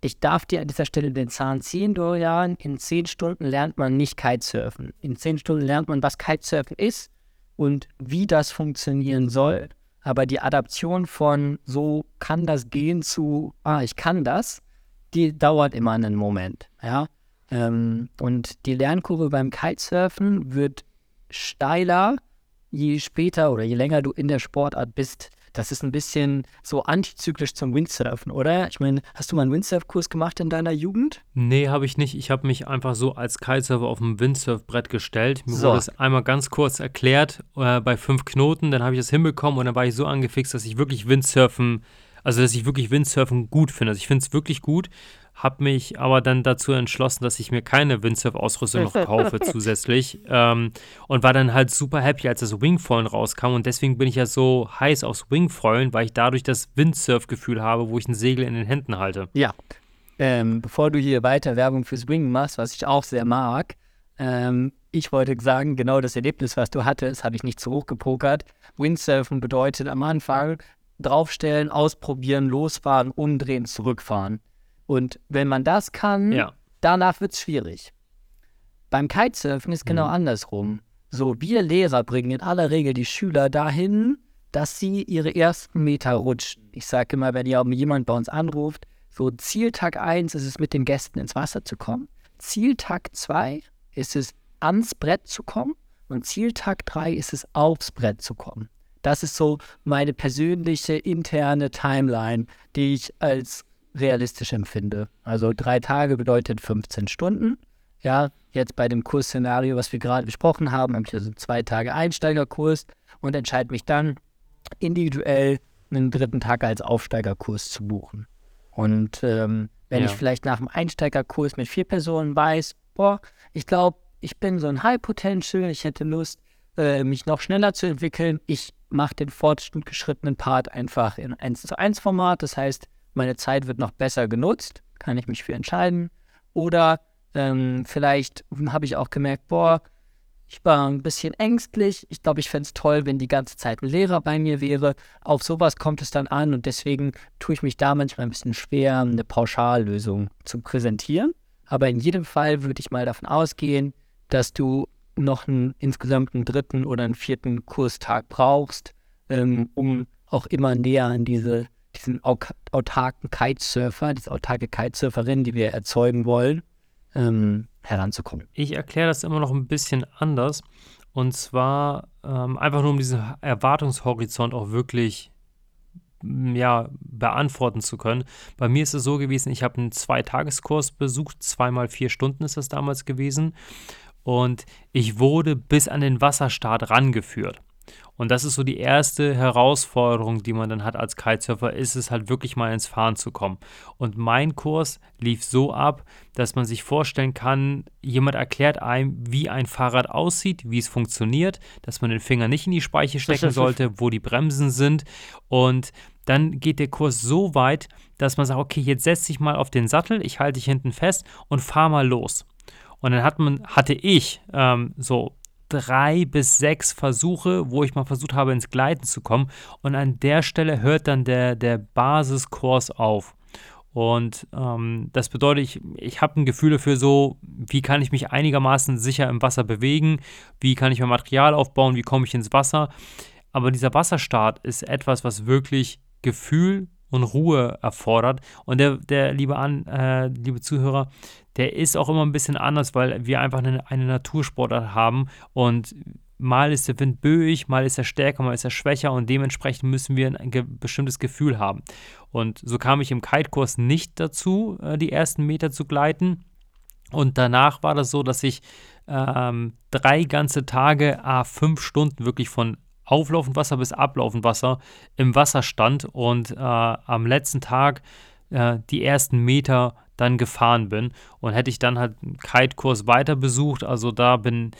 Ich darf dir an dieser Stelle den Zahn ziehen, Dorian. In zehn Stunden lernt man nicht Kitesurfen. In zehn Stunden lernt man, was Kitesurfen ist und wie das funktionieren soll. Aber die Adaption von so kann das gehen zu, ah, ich kann das, die dauert immer einen Moment. Ja? Ähm, und die Lernkurve beim Kitesurfen wird steiler, je später oder je länger du in der Sportart bist, das ist ein bisschen so antizyklisch zum Windsurfen, oder? Ich meine, hast du mal einen Windsurf-Kurs gemacht in deiner Jugend? Nee, habe ich nicht. Ich habe mich einfach so als Kitesurfer auf dem Windsurfbrett gestellt. Mir so. wurde es einmal ganz kurz erklärt äh, bei fünf Knoten. Dann habe ich das hinbekommen und dann war ich so angefixt, dass ich wirklich Windsurfen, also dass ich wirklich Windsurfen gut finde. Also ich finde es wirklich gut habe mich aber dann dazu entschlossen, dass ich mir keine Windsurf-Ausrüstung noch kaufe <laughs> zusätzlich ähm, und war dann halt super happy, als das Wingfoilen rauskam und deswegen bin ich ja so heiß aufs Wingfoilen, weil ich dadurch das Windsurf-Gefühl habe, wo ich ein Segel in den Händen halte. Ja, ähm, bevor du hier weiter Werbung fürs Wing machst, was ich auch sehr mag, ähm, ich wollte sagen, genau das Erlebnis, was du hattest, habe ich nicht zu hoch gepokert. Windsurfen bedeutet am Anfang draufstellen, ausprobieren, losfahren, umdrehen, zurückfahren. Und wenn man das kann, ja. danach wird es schwierig. Beim Kitesurfen ist genau mhm. andersrum. So, wir Lehrer bringen in aller Regel die Schüler dahin, dass sie ihre ersten Meter rutschen. Ich sage immer, wenn jemand bei uns anruft, so Zieltag 1 ist es mit den Gästen ins Wasser zu kommen. Zieltag 2 ist es ans Brett zu kommen und Zieltag 3 ist es aufs Brett zu kommen. Das ist so meine persönliche interne Timeline, die ich als realistisch empfinde. Also drei Tage bedeutet 15 Stunden. Ja, jetzt bei dem Kursszenario, was wir gerade besprochen haben, habe ich also zwei Tage Einsteigerkurs und entscheide mich dann individuell einen dritten Tag als Aufsteigerkurs zu buchen. Und ähm, wenn ja. ich vielleicht nach dem Einsteigerkurs mit vier Personen weiß, boah, ich glaube, ich bin so ein High Potential, ich hätte Lust, äh, mich noch schneller zu entwickeln. Ich mache den fortgeschrittenen Part einfach in 1 zu 1 Format. Das heißt, meine Zeit wird noch besser genutzt, kann ich mich für entscheiden. Oder ähm, vielleicht habe ich auch gemerkt, boah, ich war ein bisschen ängstlich. Ich glaube, ich fände es toll, wenn die ganze Zeit ein Lehrer bei mir wäre. Auf sowas kommt es dann an und deswegen tue ich mich da manchmal ein bisschen schwer, eine Pauschallösung zu präsentieren. Aber in jedem Fall würde ich mal davon ausgehen, dass du noch einen insgesamt einen dritten oder einen vierten Kurstag brauchst, ähm, um auch immer näher an diese diesen autarken Kitesurfer, diese autarke Kitesurferin, die wir erzeugen wollen, ähm, heranzukommen. Ich erkläre das immer noch ein bisschen anders. Und zwar ähm, einfach nur, um diesen Erwartungshorizont auch wirklich ja, beantworten zu können. Bei mir ist es so gewesen, ich habe einen Zweitageskurs besucht, zweimal vier Stunden ist das damals gewesen. Und ich wurde bis an den Wasserstart rangeführt. Und das ist so die erste Herausforderung, die man dann hat als Kitesurfer, ist es halt wirklich mal ins Fahren zu kommen. Und mein Kurs lief so ab, dass man sich vorstellen kann, jemand erklärt einem, wie ein Fahrrad aussieht, wie es funktioniert, dass man den Finger nicht in die Speiche stecken <laughs> sollte, wo die Bremsen sind. Und dann geht der Kurs so weit, dass man sagt, okay, jetzt setz dich mal auf den Sattel, ich halte dich hinten fest und fahr mal los. Und dann hat man, hatte ich ähm, so drei bis sechs Versuche, wo ich mal versucht habe, ins Gleiten zu kommen. Und an der Stelle hört dann der, der Basiskurs auf. Und ähm, das bedeutet, ich, ich habe ein Gefühl dafür so, wie kann ich mich einigermaßen sicher im Wasser bewegen, wie kann ich mein Material aufbauen, wie komme ich ins Wasser. Aber dieser Wasserstart ist etwas, was wirklich Gefühl und Ruhe erfordert. Und der, der liebe, An, äh, liebe Zuhörer, der ist auch immer ein bisschen anders, weil wir einfach eine, eine Natursportart haben und mal ist der Wind böig, mal ist er stärker, mal ist er schwächer und dementsprechend müssen wir ein ge bestimmtes Gefühl haben. Und so kam ich im Kite-Kurs nicht dazu, äh, die ersten Meter zu gleiten. Und danach war das so, dass ich ähm, drei ganze Tage, a fünf Stunden wirklich von auflaufend Wasser bis ablaufend Wasser im Wasser stand und äh, am letzten Tag äh, die ersten Meter dann gefahren bin. Und hätte ich dann halt einen Kite-Kurs weiter besucht, also da bin,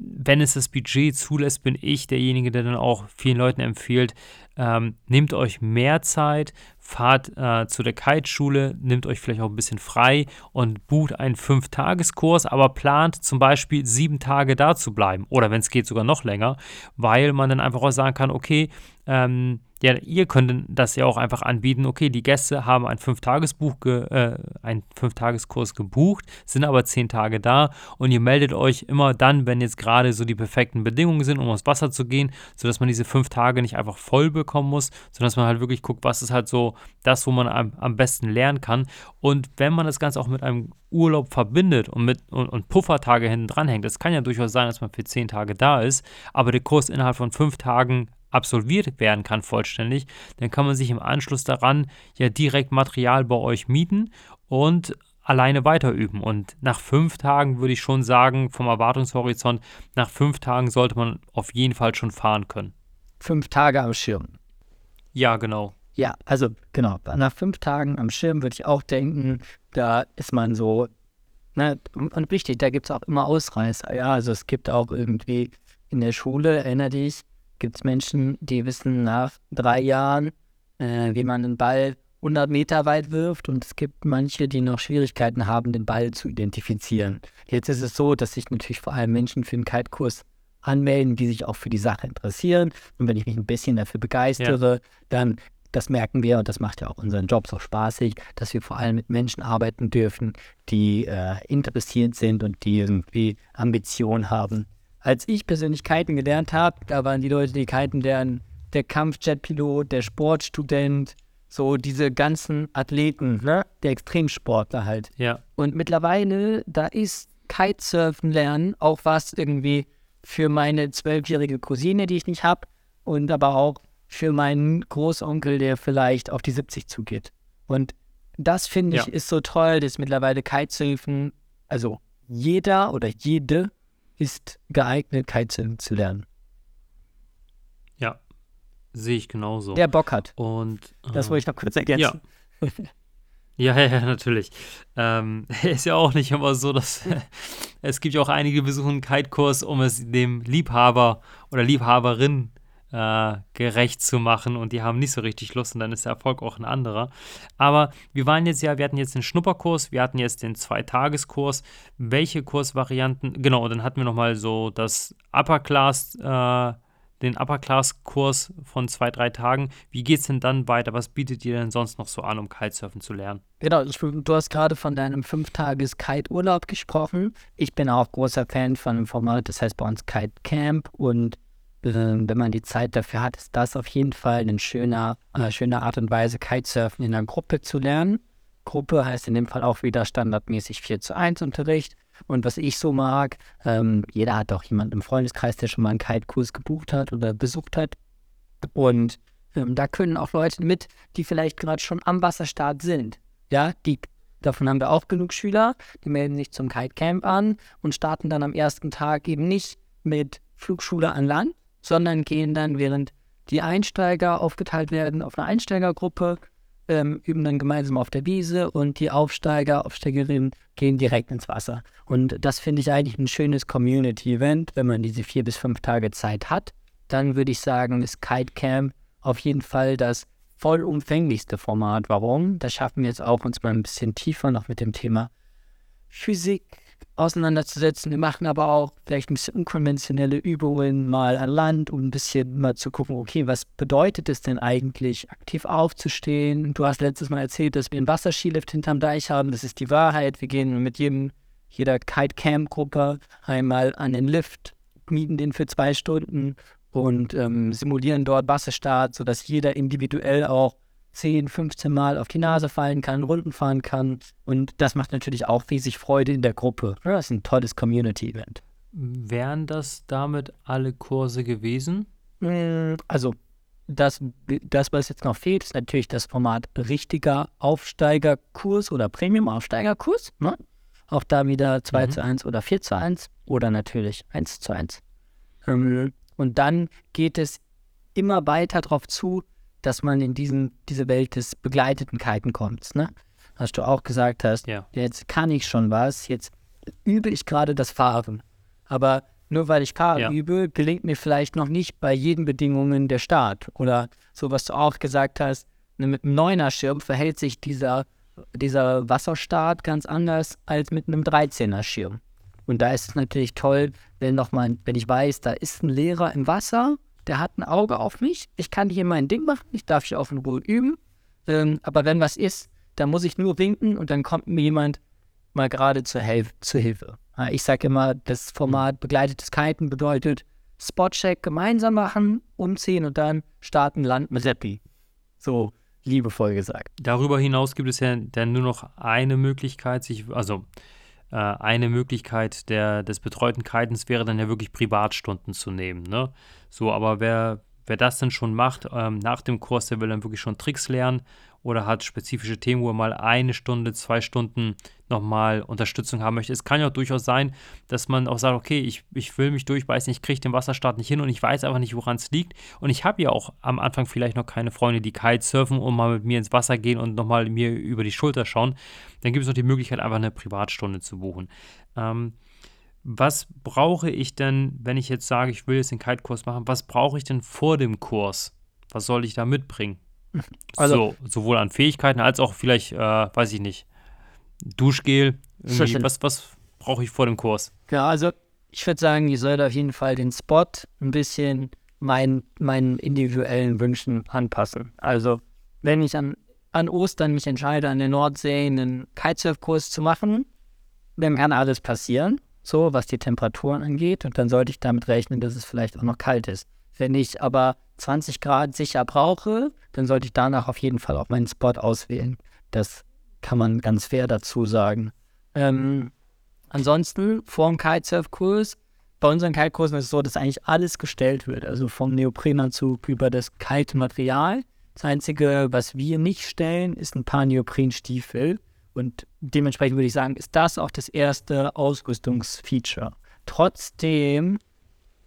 wenn es das Budget zulässt, bin ich derjenige, der dann auch vielen Leuten empfiehlt, ähm, nehmt euch mehr Zeit, fahrt äh, zu der Kiteschule, nehmt euch vielleicht auch ein bisschen frei und bucht einen Fünf-Tageskurs, aber plant zum Beispiel sieben Tage da zu bleiben oder wenn es geht sogar noch länger, weil man dann einfach auch sagen kann, okay, ähm, ja, ihr könnt das ja auch einfach anbieten. Okay, die Gäste haben ein Fünf-Tagesbuch, äh, einen Fünf-Tageskurs gebucht, sind aber zehn Tage da und ihr meldet euch immer dann, wenn jetzt gerade so die perfekten Bedingungen sind, um aufs Wasser zu gehen, sodass man diese fünf Tage nicht einfach voll bekommen muss, sondern dass man halt wirklich guckt, was ist halt so das, wo man am, am besten lernen kann. Und wenn man das Ganze auch mit einem Urlaub verbindet und mit und, und Puffertage hinten dranhängt, es kann ja durchaus sein, dass man für zehn Tage da ist, aber der Kurs innerhalb von fünf Tagen absolviert werden kann vollständig, dann kann man sich im Anschluss daran ja direkt Material bei euch mieten und alleine weiterüben. Und nach fünf Tagen würde ich schon sagen, vom Erwartungshorizont, nach fünf Tagen sollte man auf jeden Fall schon fahren können. Fünf Tage am Schirm. Ja, genau. Ja, also genau. Nach fünf Tagen am Schirm würde ich auch denken, da ist man so, ne, und wichtig, da gibt es auch immer Ausreißer. Ja, also es gibt auch irgendwie in der Schule, erinnere dich, gibt es Menschen, die wissen nach drei Jahren, äh, wie man einen Ball 100 Meter weit wirft und es gibt manche, die noch Schwierigkeiten haben, den Ball zu identifizieren. Jetzt ist es so, dass sich natürlich vor allem Menschen für den Kite-Kurs anmelden, die sich auch für die Sache interessieren. Und wenn ich mich ein bisschen dafür begeistere, ja. dann, das merken wir, und das macht ja auch unseren Job so spaßig, dass wir vor allem mit Menschen arbeiten dürfen, die äh, interessiert sind und die irgendwie Ambitionen haben, als ich persönlich Kiten gelernt habe, da waren die Leute, die Kiten lernen, der Kampfjetpilot, der Sportstudent, so diese ganzen Athleten, ne? der Extremsportler halt. Ja. Und mittlerweile, da ist Kitesurfen lernen auch was irgendwie für meine zwölfjährige Cousine, die ich nicht habe, und aber auch für meinen Großonkel, der vielleicht auf die 70 zugeht. Und das finde ich ja. ist so toll, dass mittlerweile Kitesurfen, also jeder oder jede ist geeignet, Kitesurfen zu lernen. Ja, sehe ich genauso. Der Bock hat. Und äh, das wollte ich noch kurz ergänzen. Ja. <laughs> Ja, ja, ja, natürlich. Ähm, <laughs> ist ja auch nicht immer so, dass <laughs> es gibt ja auch einige, die besuchen einen Kite-Kurs, um es dem Liebhaber oder Liebhaberin äh, gerecht zu machen und die haben nicht so richtig Lust und dann ist der Erfolg auch ein anderer. Aber wir waren jetzt ja, wir hatten jetzt den Schnupperkurs, wir hatten jetzt den Zweitageskurs. Welche Kursvarianten? Genau, dann hatten wir nochmal so das Upper Class, äh, den Upper Class Kurs von zwei, drei Tagen. Wie geht es denn dann weiter? Was bietet ihr denn sonst noch so an, um Kitesurfen zu lernen? Genau, du hast gerade von deinem Fünf-Tages-Kite-Urlaub gesprochen. Ich bin auch großer Fan von dem Format, das heißt bei uns Kite Camp und wenn man die Zeit dafür hat, ist das auf jeden Fall eine schöne, äh, schöne Art und Weise, Kitesurfen in einer Gruppe zu lernen. Gruppe heißt in dem Fall auch wieder standardmäßig 4 zu 1 Unterricht. Und was ich so mag, ähm, jeder hat auch jemanden im Freundeskreis, der schon mal einen Kite-Kurs gebucht hat oder besucht hat. Und ähm, da können auch Leute mit, die vielleicht gerade schon am Wasserstart sind. Ja, die, davon haben wir auch genug Schüler, die melden sich zum Kite Camp an und starten dann am ersten Tag eben nicht mit Flugschule an Land, sondern gehen dann, während die Einsteiger aufgeteilt werden auf eine Einsteigergruppe, ähm, üben dann gemeinsam auf der Wiese und die Aufsteiger, Aufsteigerinnen gehen direkt ins Wasser. Und das finde ich eigentlich ein schönes Community-Event, wenn man diese vier bis fünf Tage Zeit hat. Dann würde ich sagen, ist Kite Camp auf jeden Fall das vollumfänglichste Format. Warum? Da schaffen wir jetzt auch, uns mal ein bisschen tiefer noch mit dem Thema Physik, auseinanderzusetzen. Wir machen aber auch vielleicht ein bisschen unkonventionelle Übungen mal an Land, um ein bisschen mal zu gucken, okay, was bedeutet es denn eigentlich, aktiv aufzustehen? Du hast letztes Mal erzählt, dass wir einen Wasserskilift hinterm Deich haben. Das ist die Wahrheit. Wir gehen mit jedem, jeder Kite-Camp-Gruppe einmal an den Lift, mieten den für zwei Stunden und ähm, simulieren dort Wasserstart, sodass jeder individuell auch 10, 15 Mal auf die Nase fallen kann, Runden fahren kann. Und das macht natürlich auch riesig Freude in der Gruppe. Das ist ein tolles Community-Event. Wären das damit alle Kurse gewesen? Mm, also, das, das, was jetzt noch fehlt, ist natürlich das Format richtiger Aufsteigerkurs oder Premium-Aufsteigerkurs. Ne? Auch da wieder 2 mhm. zu 1 oder 4 zu 1 oder natürlich 1 zu 1. Ähm, und dann geht es immer weiter darauf zu, dass man in diesen, diese Welt des begleiteten Kiten kommt. Ne? Was du auch gesagt hast, ja. jetzt kann ich schon was, jetzt übe ich gerade das Fahren. Aber nur weil ich Fahren ja. übe, gelingt mir vielleicht noch nicht bei jeden Bedingungen der Start. Oder so, was du auch gesagt hast, ne, mit einem Neuner-Schirm verhält sich dieser, dieser Wasserstart ganz anders als mit einem 13er-Schirm. Und da ist es natürlich toll, wenn noch mal, wenn ich weiß, da ist ein Lehrer im Wasser der hat ein Auge auf mich. Ich kann hier mein Ding machen, ich darf hier auf in Ruhe üben. Ähm, aber wenn was ist, dann muss ich nur winken und dann kommt mir jemand mal gerade zur, Hel zur Hilfe. Ich sage immer, das Format begleitetes Kiten bedeutet Spotcheck gemeinsam machen, umziehen und dann starten, Land mit Seppi. So liebevoll gesagt. Darüber hinaus gibt es ja dann nur noch eine Möglichkeit, sich, also äh, eine Möglichkeit der, des betreuten Kitens wäre dann ja wirklich Privatstunden zu nehmen. Ne? So, aber wer, wer das dann schon macht, ähm, nach dem Kurs, der will dann wirklich schon Tricks lernen oder hat spezifische Themen, wo er mal eine Stunde, zwei Stunden nochmal Unterstützung haben möchte. Es kann ja auch durchaus sein, dass man auch sagt, okay, ich, ich will mich durchbeißen, ich kriege den Wasserstart nicht hin und ich weiß einfach nicht, woran es liegt. Und ich habe ja auch am Anfang vielleicht noch keine Freunde, die Kitesurfen und mal mit mir ins Wasser gehen und nochmal mir über die Schulter schauen. Dann gibt es noch die Möglichkeit, einfach eine Privatstunde zu buchen. Ähm, was brauche ich denn, wenn ich jetzt sage, ich will jetzt den Kite-Kurs machen, was brauche ich denn vor dem Kurs? Was soll ich da mitbringen? <laughs> Also, so, sowohl an Fähigkeiten als auch vielleicht, äh, weiß ich nicht, Duschgel. Was, was brauche ich vor dem Kurs? Ja, also ich würde sagen, ihr sollt auf jeden Fall den Spot ein bisschen mein, meinen individuellen Wünschen anpassen. Also, wenn ich an, an Ostern mich entscheide, an der Nordsee einen Kitesurf-Kurs zu machen, dann kann alles passieren so was die Temperaturen angeht. Und dann sollte ich damit rechnen, dass es vielleicht auch noch kalt ist. Wenn ich aber 20 Grad sicher brauche, dann sollte ich danach auf jeden Fall auch meinen Spot auswählen. Das kann man ganz fair dazu sagen. Ähm, ansonsten, vor dem Kitesurf-Kurs, bei unseren Kitekursen ist es so, dass eigentlich alles gestellt wird. Also vom Neoprenanzug über das Kite-Material. Das Einzige, was wir nicht stellen, ist ein paar Neoprenstiefel. Und dementsprechend würde ich sagen, ist das auch das erste Ausrüstungsfeature. Trotzdem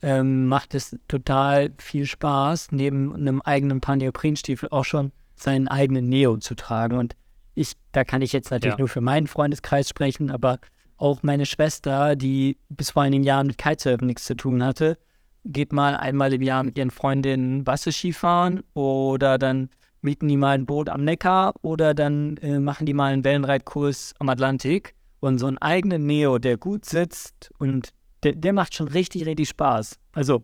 ähm, macht es total viel Spaß, neben einem eigenen Paar Neoprenstiefel auch schon seinen eigenen Neo zu tragen. Und ich, da kann ich jetzt natürlich ja. nur für meinen Freundeskreis sprechen, aber auch meine Schwester, die bis vor einigen Jahren mit Kitesurfen nichts zu tun hatte, geht mal einmal im Jahr mit ihren Freundinnen Wasserski fahren oder dann mieten die mal ein Boot am Neckar oder dann äh, machen die mal einen Wellenreitkurs am Atlantik. Und so einen eigenen Neo, der gut sitzt und der, der macht schon richtig, richtig Spaß. Also,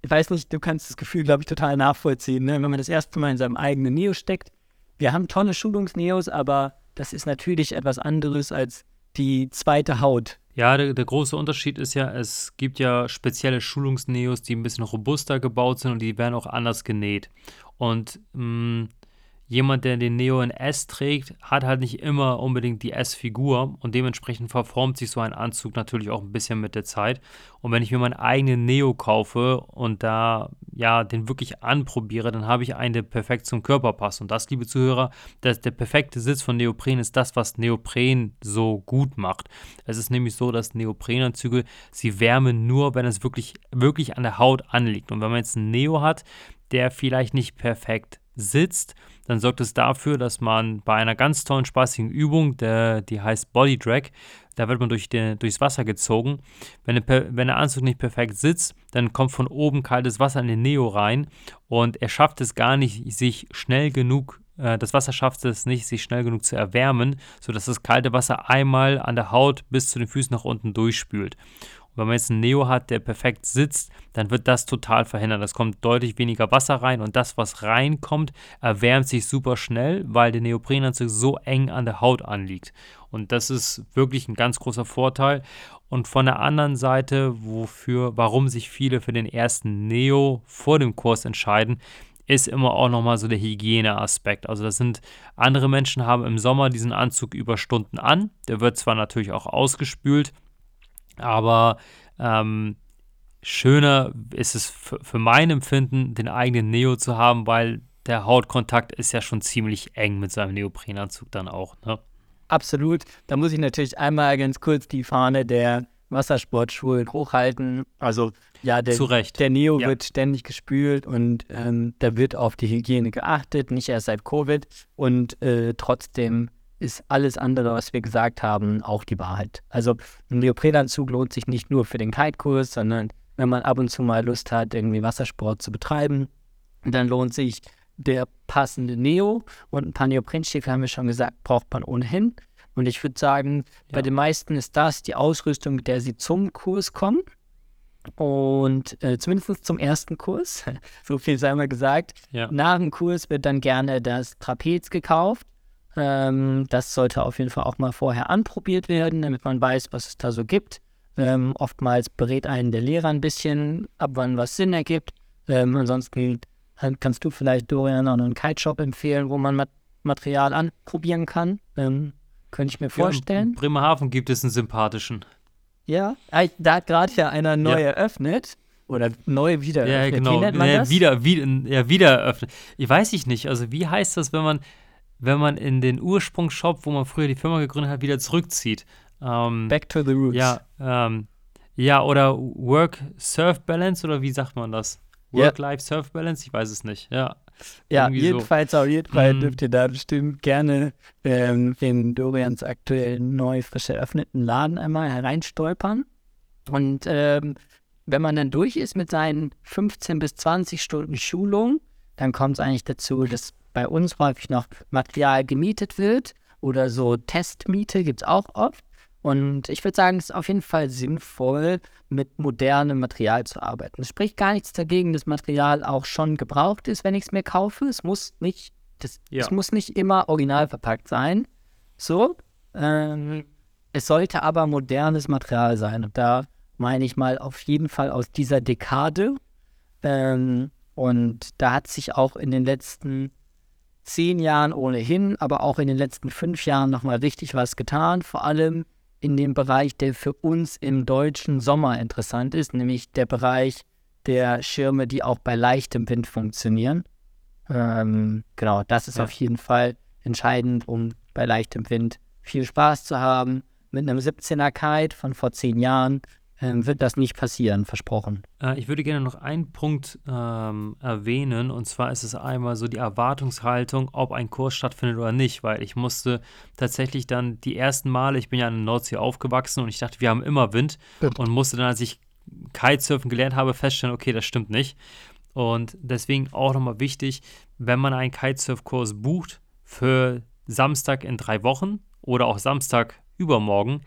ich weiß nicht, du kannst das Gefühl, glaube ich, total nachvollziehen, ne? wenn man das erste Mal in seinem eigenen Neo steckt. Wir haben tolle Schulungsneos, aber das ist natürlich etwas anderes als die zweite Haut, Ja, der, der, große Unterschied ist ja, es gibt ja spezielle Schulungsneos, die ein bisschen robuster gebaut sind und die werden auch anders genäht. Und mh, mm, jemand, der den Neo in S trägt, hat halt nicht immer unbedingt die S-Figur und dementsprechend verformt sich so ein Anzug natürlich auch ein bisschen mit der Zeit. Und wenn ich mir meinen eigenen Neo kaufe und da ja den wirklich anprobiere, dann habe ich einen, der perfekt zum Körper passt. Und das, liebe Zuhörer, das, der perfekte Sitz von Neopren ist das, was Neopren so gut macht. Es ist nämlich so, dass Neoprenanzüge, sie wärmen nur, wenn es wirklich, wirklich an der Haut anliegt. Und wenn man jetzt einen Neo hat, der vielleicht nicht perfekt sitzt, dann sorgt es dafür, dass man bei einer ganz tollen, spaßigen Übung, der, die heißt Body Drag, da wird man durch den, durchs Wasser gezogen. Wenn der, wenn der Anzug nicht perfekt sitzt, dann kommt von oben kaltes Wasser in den Neo rein und er schafft es gar nicht, sich schnell genug äh, das Wasser schafft es nicht, sich schnell genug zu erwärmen, sodass das kalte Wasser einmal an der Haut bis zu den Füßen nach unten durchspült. Wenn man jetzt einen Neo hat, der perfekt sitzt, dann wird das total verhindert. Es kommt deutlich weniger Wasser rein und das, was reinkommt, erwärmt sich super schnell, weil der Neoprenanzug so eng an der Haut anliegt. Und das ist wirklich ein ganz großer Vorteil. Und von der anderen Seite, wofür, warum sich viele für den ersten Neo vor dem Kurs entscheiden, ist immer auch nochmal so der Hygieneaspekt. Also das sind andere Menschen haben im Sommer diesen Anzug über Stunden an. Der wird zwar natürlich auch ausgespült, aber ähm, schöner ist es für mein Empfinden, den eigenen Neo zu haben, weil der Hautkontakt ist ja schon ziemlich eng mit seinem Neoprenanzug dann auch. Ne? Absolut. Da muss ich natürlich einmal ganz kurz die Fahne der Wassersportschulen hochhalten. Also ja, der, der Neo ja. wird ständig gespült und ähm, da wird auf die Hygiene geachtet, nicht erst seit Covid. Und äh, trotzdem ist alles andere, was wir gesagt haben, auch die Wahrheit. Also ein Neoprenanzug lohnt sich nicht nur für den Kite-Kurs, sondern wenn man ab und zu mal Lust hat, irgendwie Wassersport zu betreiben, dann lohnt sich der passende Neo und ein paar Neoprenstiefel, haben wir schon gesagt, braucht man ohnehin. Und ich würde sagen, ja. bei den meisten ist das die Ausrüstung, mit der sie zum Kurs kommen. Und äh, zumindest zum ersten Kurs, <laughs> so viel sei mal gesagt. Ja. Nach dem Kurs wird dann gerne das Trapez gekauft. Ähm, das sollte auf jeden Fall auch mal vorher anprobiert werden, damit man weiß, was es da so gibt. Ähm, oftmals berät einen der Lehrer ein bisschen, ab wann was Sinn ergibt. Ähm, ansonsten kannst du vielleicht Dorian auch noch einen Kite-Shop empfehlen, wo man Mat Material anprobieren kann. Ähm, könnte ich mir vorstellen. Ja, in Bremerhaven gibt es einen sympathischen. Ja, da hat gerade ja einer neu ja. eröffnet. Oder neu wieder eröffnet. Ja, genau. Wie nennt man das? Wieder, wieder, ja, wieder eröffnet. Ich weiß ich nicht. Also, wie heißt das, wenn man wenn man in den Ursprungsshop, wo man früher die Firma gegründet hat, wieder zurückzieht. Ähm, Back to the roots. Ja, ähm, ja, oder Work-Surf-Balance oder wie sagt man das? Work-Life-Surf-Balance? Ich weiß es nicht, ja. Ja, jedenfalls so. auf jeden Fall mm. dürft ihr da bestimmt gerne ähm, den Dorians aktuell neu frisch eröffneten Laden einmal hereinstolpern. Und ähm, wenn man dann durch ist mit seinen 15 bis 20 Stunden Schulung, dann kommt es eigentlich dazu, dass bei uns häufig noch Material gemietet wird oder so Testmiete gibt es auch oft. Und ich würde sagen, es ist auf jeden Fall sinnvoll, mit modernem Material zu arbeiten. Es spricht gar nichts dagegen, dass Material auch schon gebraucht ist, wenn ich es mir kaufe. Es muss nicht, das, ja. es muss nicht immer original verpackt sein. So. Ähm, es sollte aber modernes Material sein. Und da meine ich mal auf jeden Fall aus dieser Dekade. Ähm, und da hat sich auch in den letzten zehn Jahren ohnehin, aber auch in den letzten fünf Jahren nochmal richtig was getan. Vor allem in dem Bereich, der für uns im deutschen Sommer interessant ist, nämlich der Bereich der Schirme, die auch bei leichtem Wind funktionieren. Ähm, genau, das ist ja. auf jeden Fall entscheidend, um bei leichtem Wind viel Spaß zu haben. Mit einem 17er Kite von vor zehn Jahren wird das nicht passieren, versprochen. Äh, ich würde gerne noch einen Punkt ähm, erwähnen, und zwar ist es einmal so die Erwartungshaltung, ob ein Kurs stattfindet oder nicht, weil ich musste tatsächlich dann die ersten Male, ich bin ja in der Nordsee aufgewachsen und ich dachte, wir haben immer Wind Stimmt. und musste dann, als ich Kitesurfen gelernt habe, feststellen, okay, das stimmt nicht. Und deswegen auch nochmal wichtig, wenn man einen Kitesurf-Kurs bucht für Samstag in drei Wochen oder auch Samstag übermorgen,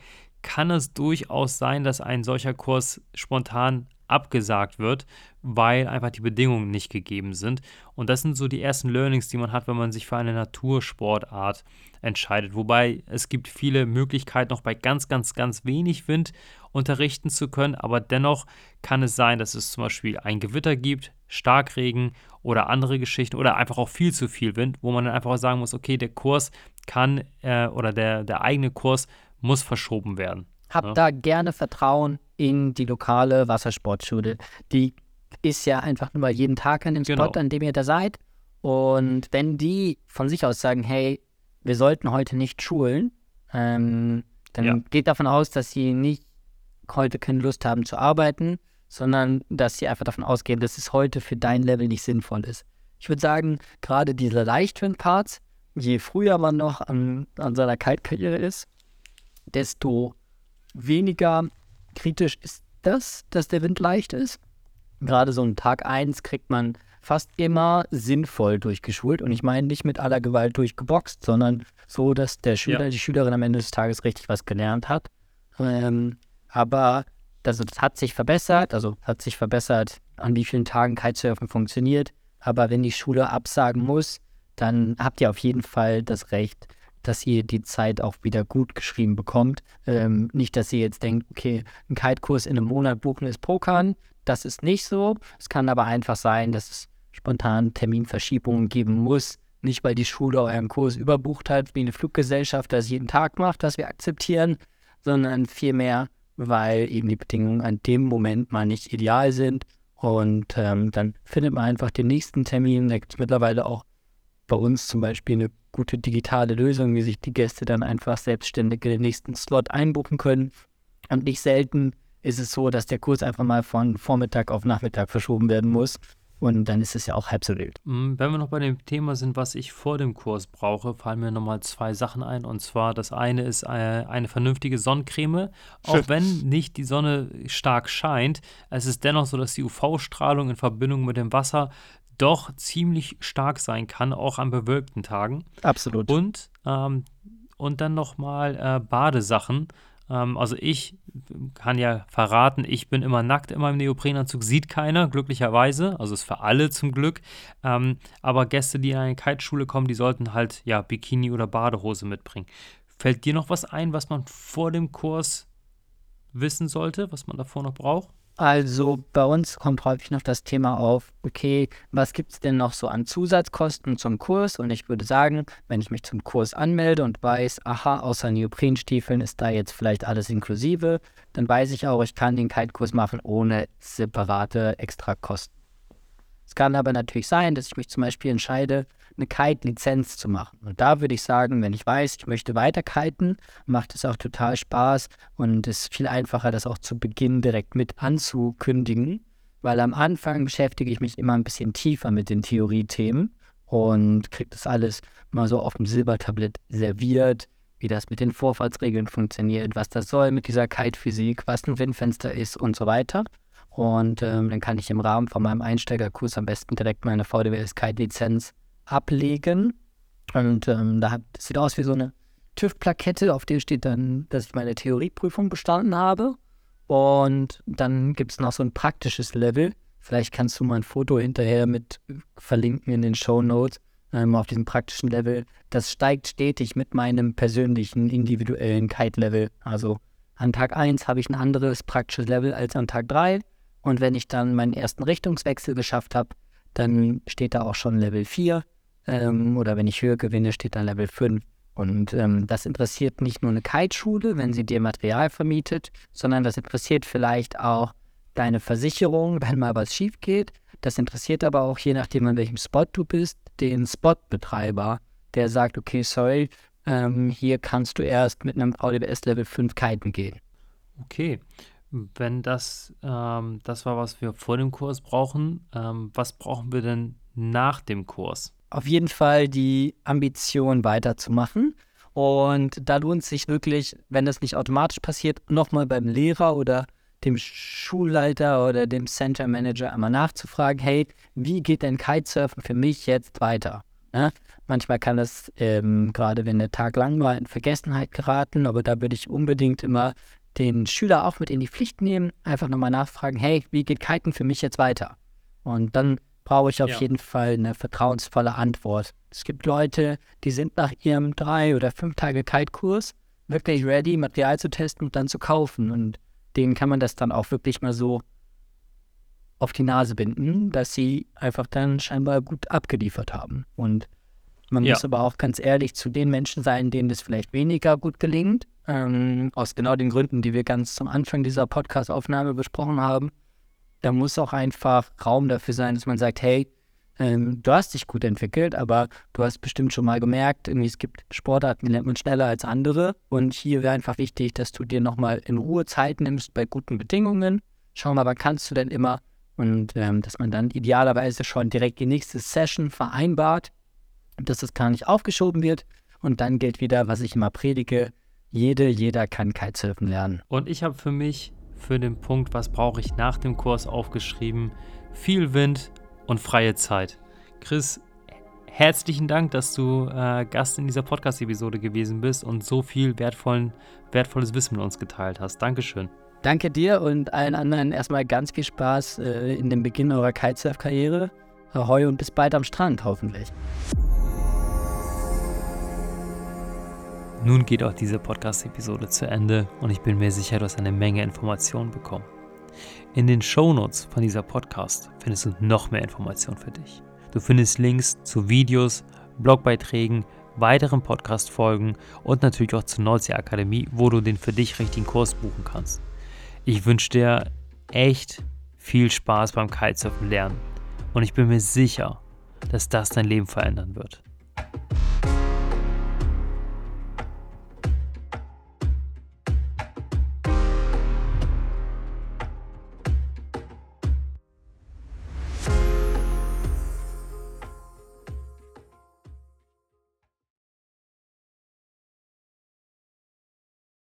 kann es durchaus sein, dass ein solcher Kurs spontan abgesagt wird, weil einfach die Bedingungen nicht gegeben sind. Und das sind so die ersten Learnings, die man hat, wenn man sich für eine Natursportart entscheidet. Wobei es gibt viele Möglichkeiten, noch bei ganz, ganz, ganz wenig Wind unterrichten zu können. Aber dennoch kann es sein, dass es zum Beispiel ein Gewitter gibt, Starkregen oder andere Geschichten oder einfach auch viel zu viel Wind, wo man dann einfach sagen muss, okay, der Kurs kann äh, oder der, der eigene Kurs muss verschoben werden. Habt ja. da gerne Vertrauen in die lokale Wassersportschule. Die ist ja einfach nur mal jeden Tag an dem Spot, genau. an dem ihr da seid. Und wenn die von sich aus sagen, hey, wir sollten heute nicht schulen, ähm, dann ja. geht davon aus, dass sie nicht heute keine Lust haben zu arbeiten, sondern dass sie einfach davon ausgehen, dass es heute für dein Level nicht sinnvoll ist. Ich würde sagen, gerade diese Leichtwind-Parts, je früher man noch an, an seiner Kite-Karriere ist, desto weniger kritisch ist das, dass der Wind leicht ist. Gerade so einen Tag 1 kriegt man fast immer sinnvoll durchgeschult und ich meine nicht mit aller Gewalt durchgeboxt, sondern so, dass der Schüler, ja. die Schülerin am Ende des Tages richtig was gelernt hat. Ähm, aber das, das, hat sich verbessert, also hat sich verbessert, an wie vielen Tagen Kitesurfen funktioniert. Aber wenn die Schule absagen muss, dann habt ihr auf jeden Fall das Recht, dass ihr die Zeit auch wieder gut geschrieben bekommt. Ähm, nicht, dass ihr jetzt denkt, okay, ein Kite-Kurs in einem Monat buchen ist Pokern. Das ist nicht so. Es kann aber einfach sein, dass es spontan Terminverschiebungen geben muss. Nicht, weil die Schule euren Kurs überbucht hat, wie eine Fluggesellschaft das jeden Tag macht, was wir akzeptieren, sondern vielmehr, weil eben die Bedingungen an dem Moment mal nicht ideal sind. Und ähm, dann findet man einfach den nächsten Termin. Da gibt es mittlerweile auch bei uns zum Beispiel eine gute digitale Lösung, wie sich die Gäste dann einfach selbstständig in den nächsten Slot einbuchen können. Und nicht selten ist es so, dass der Kurs einfach mal von Vormittag auf Nachmittag verschoben werden muss. Und dann ist es ja auch halb so wild. Mm, wenn wir noch bei dem Thema sind, was ich vor dem Kurs brauche, fallen mir nochmal zwei Sachen ein. Und zwar das eine ist eine, äh, eine vernünftige Sonnencreme. Auch wenn nicht die Sonne stark scheint, es ist dennoch so, dass die UV-Strahlung in Verbindung mit dem Wasser doch ziemlich stark sein kann, auch an bewölkten Tagen. Absolut. Und, ähm, und dann nochmal äh, Badesachen. Ähm, also ich kann ja verraten, ich bin immer nackt in meinem Neoprenanzug, sieht keiner, glücklicherweise. Also ist für alle zum Glück. Ähm, aber Gäste, die in eine Kiteschule kommen, die sollten halt ja Bikini oder Badehose mitbringen. Fällt dir noch was ein, was man vor dem Kurs wissen sollte, was man davor noch braucht? Also bei uns kommt häufig noch das Thema auf, okay, was gibt es denn noch so an Zusatzkosten zum Kurs? Und ich würde sagen, wenn ich mich zum Kurs anmelde und weiß, aha, außer Neoprenstiefeln ist da jetzt vielleicht alles inklusive, dann weiß ich auch, ich kann den Kite-Kurs machen ohne separate Extrakosten. Es kann aber natürlich sein, dass ich mich zum Beispiel entscheide, eine Kite-Lizenz zu machen. Und da würde ich sagen, wenn ich weiß, ich möchte weiter kiten, macht es auch total Spaß und ist viel einfacher, das auch zu Beginn direkt mit anzukündigen, weil am Anfang beschäftige ich mich immer ein bisschen tiefer mit den Theoriethemen und kriege das alles mal so auf dem Silbertablett serviert, wie das mit den Vorfahrtsregeln funktioniert, was das soll mit dieser Kite-Physik, was ein Windfenster ist und so weiter. Und ähm, dann kann ich im Rahmen von meinem Einsteigerkurs am besten direkt meine VDWS Kite-Lizenz ablegen. Und ähm, da das sieht aus wie so eine TÜV-Plakette, auf der steht dann, dass ich meine Theorieprüfung bestanden habe. Und dann gibt es noch so ein praktisches Level. Vielleicht kannst du mal ein Foto hinterher mit verlinken in den Show Notes ähm, auf diesem praktischen Level. Das steigt stetig mit meinem persönlichen, individuellen Kite-Level. Also an Tag 1 habe ich ein anderes praktisches Level als an Tag 3. Und wenn ich dann meinen ersten Richtungswechsel geschafft habe, dann steht da auch schon Level 4 ähm, oder wenn ich höher gewinne, steht dann Level 5. Und ähm, das interessiert nicht nur eine Kite-Schule, wenn sie dir Material vermietet, sondern das interessiert vielleicht auch deine Versicherung, <laughs> wenn mal was schief geht. Das interessiert aber auch, je nachdem, an welchem Spot du bist, den Spotbetreiber, der sagt, okay, sorry, ähm, hier kannst du erst mit einem VDBS Level 5 kiten gehen. Okay. Wenn das ähm, das war, was wir vor dem Kurs brauchen, ähm, was brauchen wir denn nach dem Kurs? Auf jeden Fall die Ambition weiterzumachen. Und da lohnt es sich wirklich, wenn das nicht automatisch passiert, nochmal beim Lehrer oder dem Schulleiter oder dem Center Manager einmal nachzufragen, hey, wie geht denn Kitesurfen für mich jetzt weiter? Ja? Manchmal kann das, ähm, gerade wenn der Tag lang war, in Vergessenheit geraten, aber da würde ich unbedingt immer den Schüler auch mit in die Pflicht nehmen, einfach nochmal nachfragen, hey, wie geht Kiten für mich jetzt weiter? Und dann brauche ich auf ja. jeden Fall eine vertrauensvolle Antwort. Es gibt Leute, die sind nach ihrem drei oder fünf Tage Kite-Kurs wirklich ready, Material zu testen und dann zu kaufen. Und denen kann man das dann auch wirklich mal so auf die Nase binden, dass sie einfach dann scheinbar gut abgeliefert haben. Und man ja. muss aber auch ganz ehrlich zu den Menschen sein, denen das vielleicht weniger gut gelingt, ähm, aus genau den Gründen, die wir ganz zum Anfang dieser Podcast-Aufnahme besprochen haben. Da muss auch einfach Raum dafür sein, dass man sagt, hey, ähm, du hast dich gut entwickelt, aber du hast bestimmt schon mal gemerkt, irgendwie es gibt Sportarten, die lernt man schneller als andere. Und hier wäre einfach wichtig, dass du dir nochmal in Ruhe Zeit nimmst bei guten Bedingungen. Schau mal, wann kannst du denn immer? Und ähm, dass man dann idealerweise schon direkt die nächste Session vereinbart, dass das gar nicht aufgeschoben wird. Und dann gilt wieder, was ich immer predige, jede, jeder kann Kitesurfen lernen. Und ich habe für mich, für den Punkt, was brauche ich nach dem Kurs aufgeschrieben, viel Wind, und freie Zeit. Chris, herzlichen Dank, dass du äh, Gast in dieser Podcast-Episode gewesen bist und so viel wertvollen, wertvolles Wissen mit uns geteilt hast. Dankeschön. Danke dir und allen anderen erstmal ganz viel Spaß äh, in dem Beginn eurer Kitesurf-Karriere. Ahoi und bis bald am Strand, hoffentlich. Nun geht auch diese Podcast-Episode zu Ende und ich bin mir sicher, du hast eine Menge Informationen bekommen. In den Shownotes von dieser Podcast findest du noch mehr Informationen für dich. Du findest Links zu Videos, Blogbeiträgen, weiteren Podcast-Folgen und natürlich auch zur Nordsee Akademie, wo du den für dich richtigen Kurs buchen kannst. Ich wünsche dir echt viel Spaß beim Kitesurfen lernen und ich bin mir sicher, dass das dein Leben verändern wird.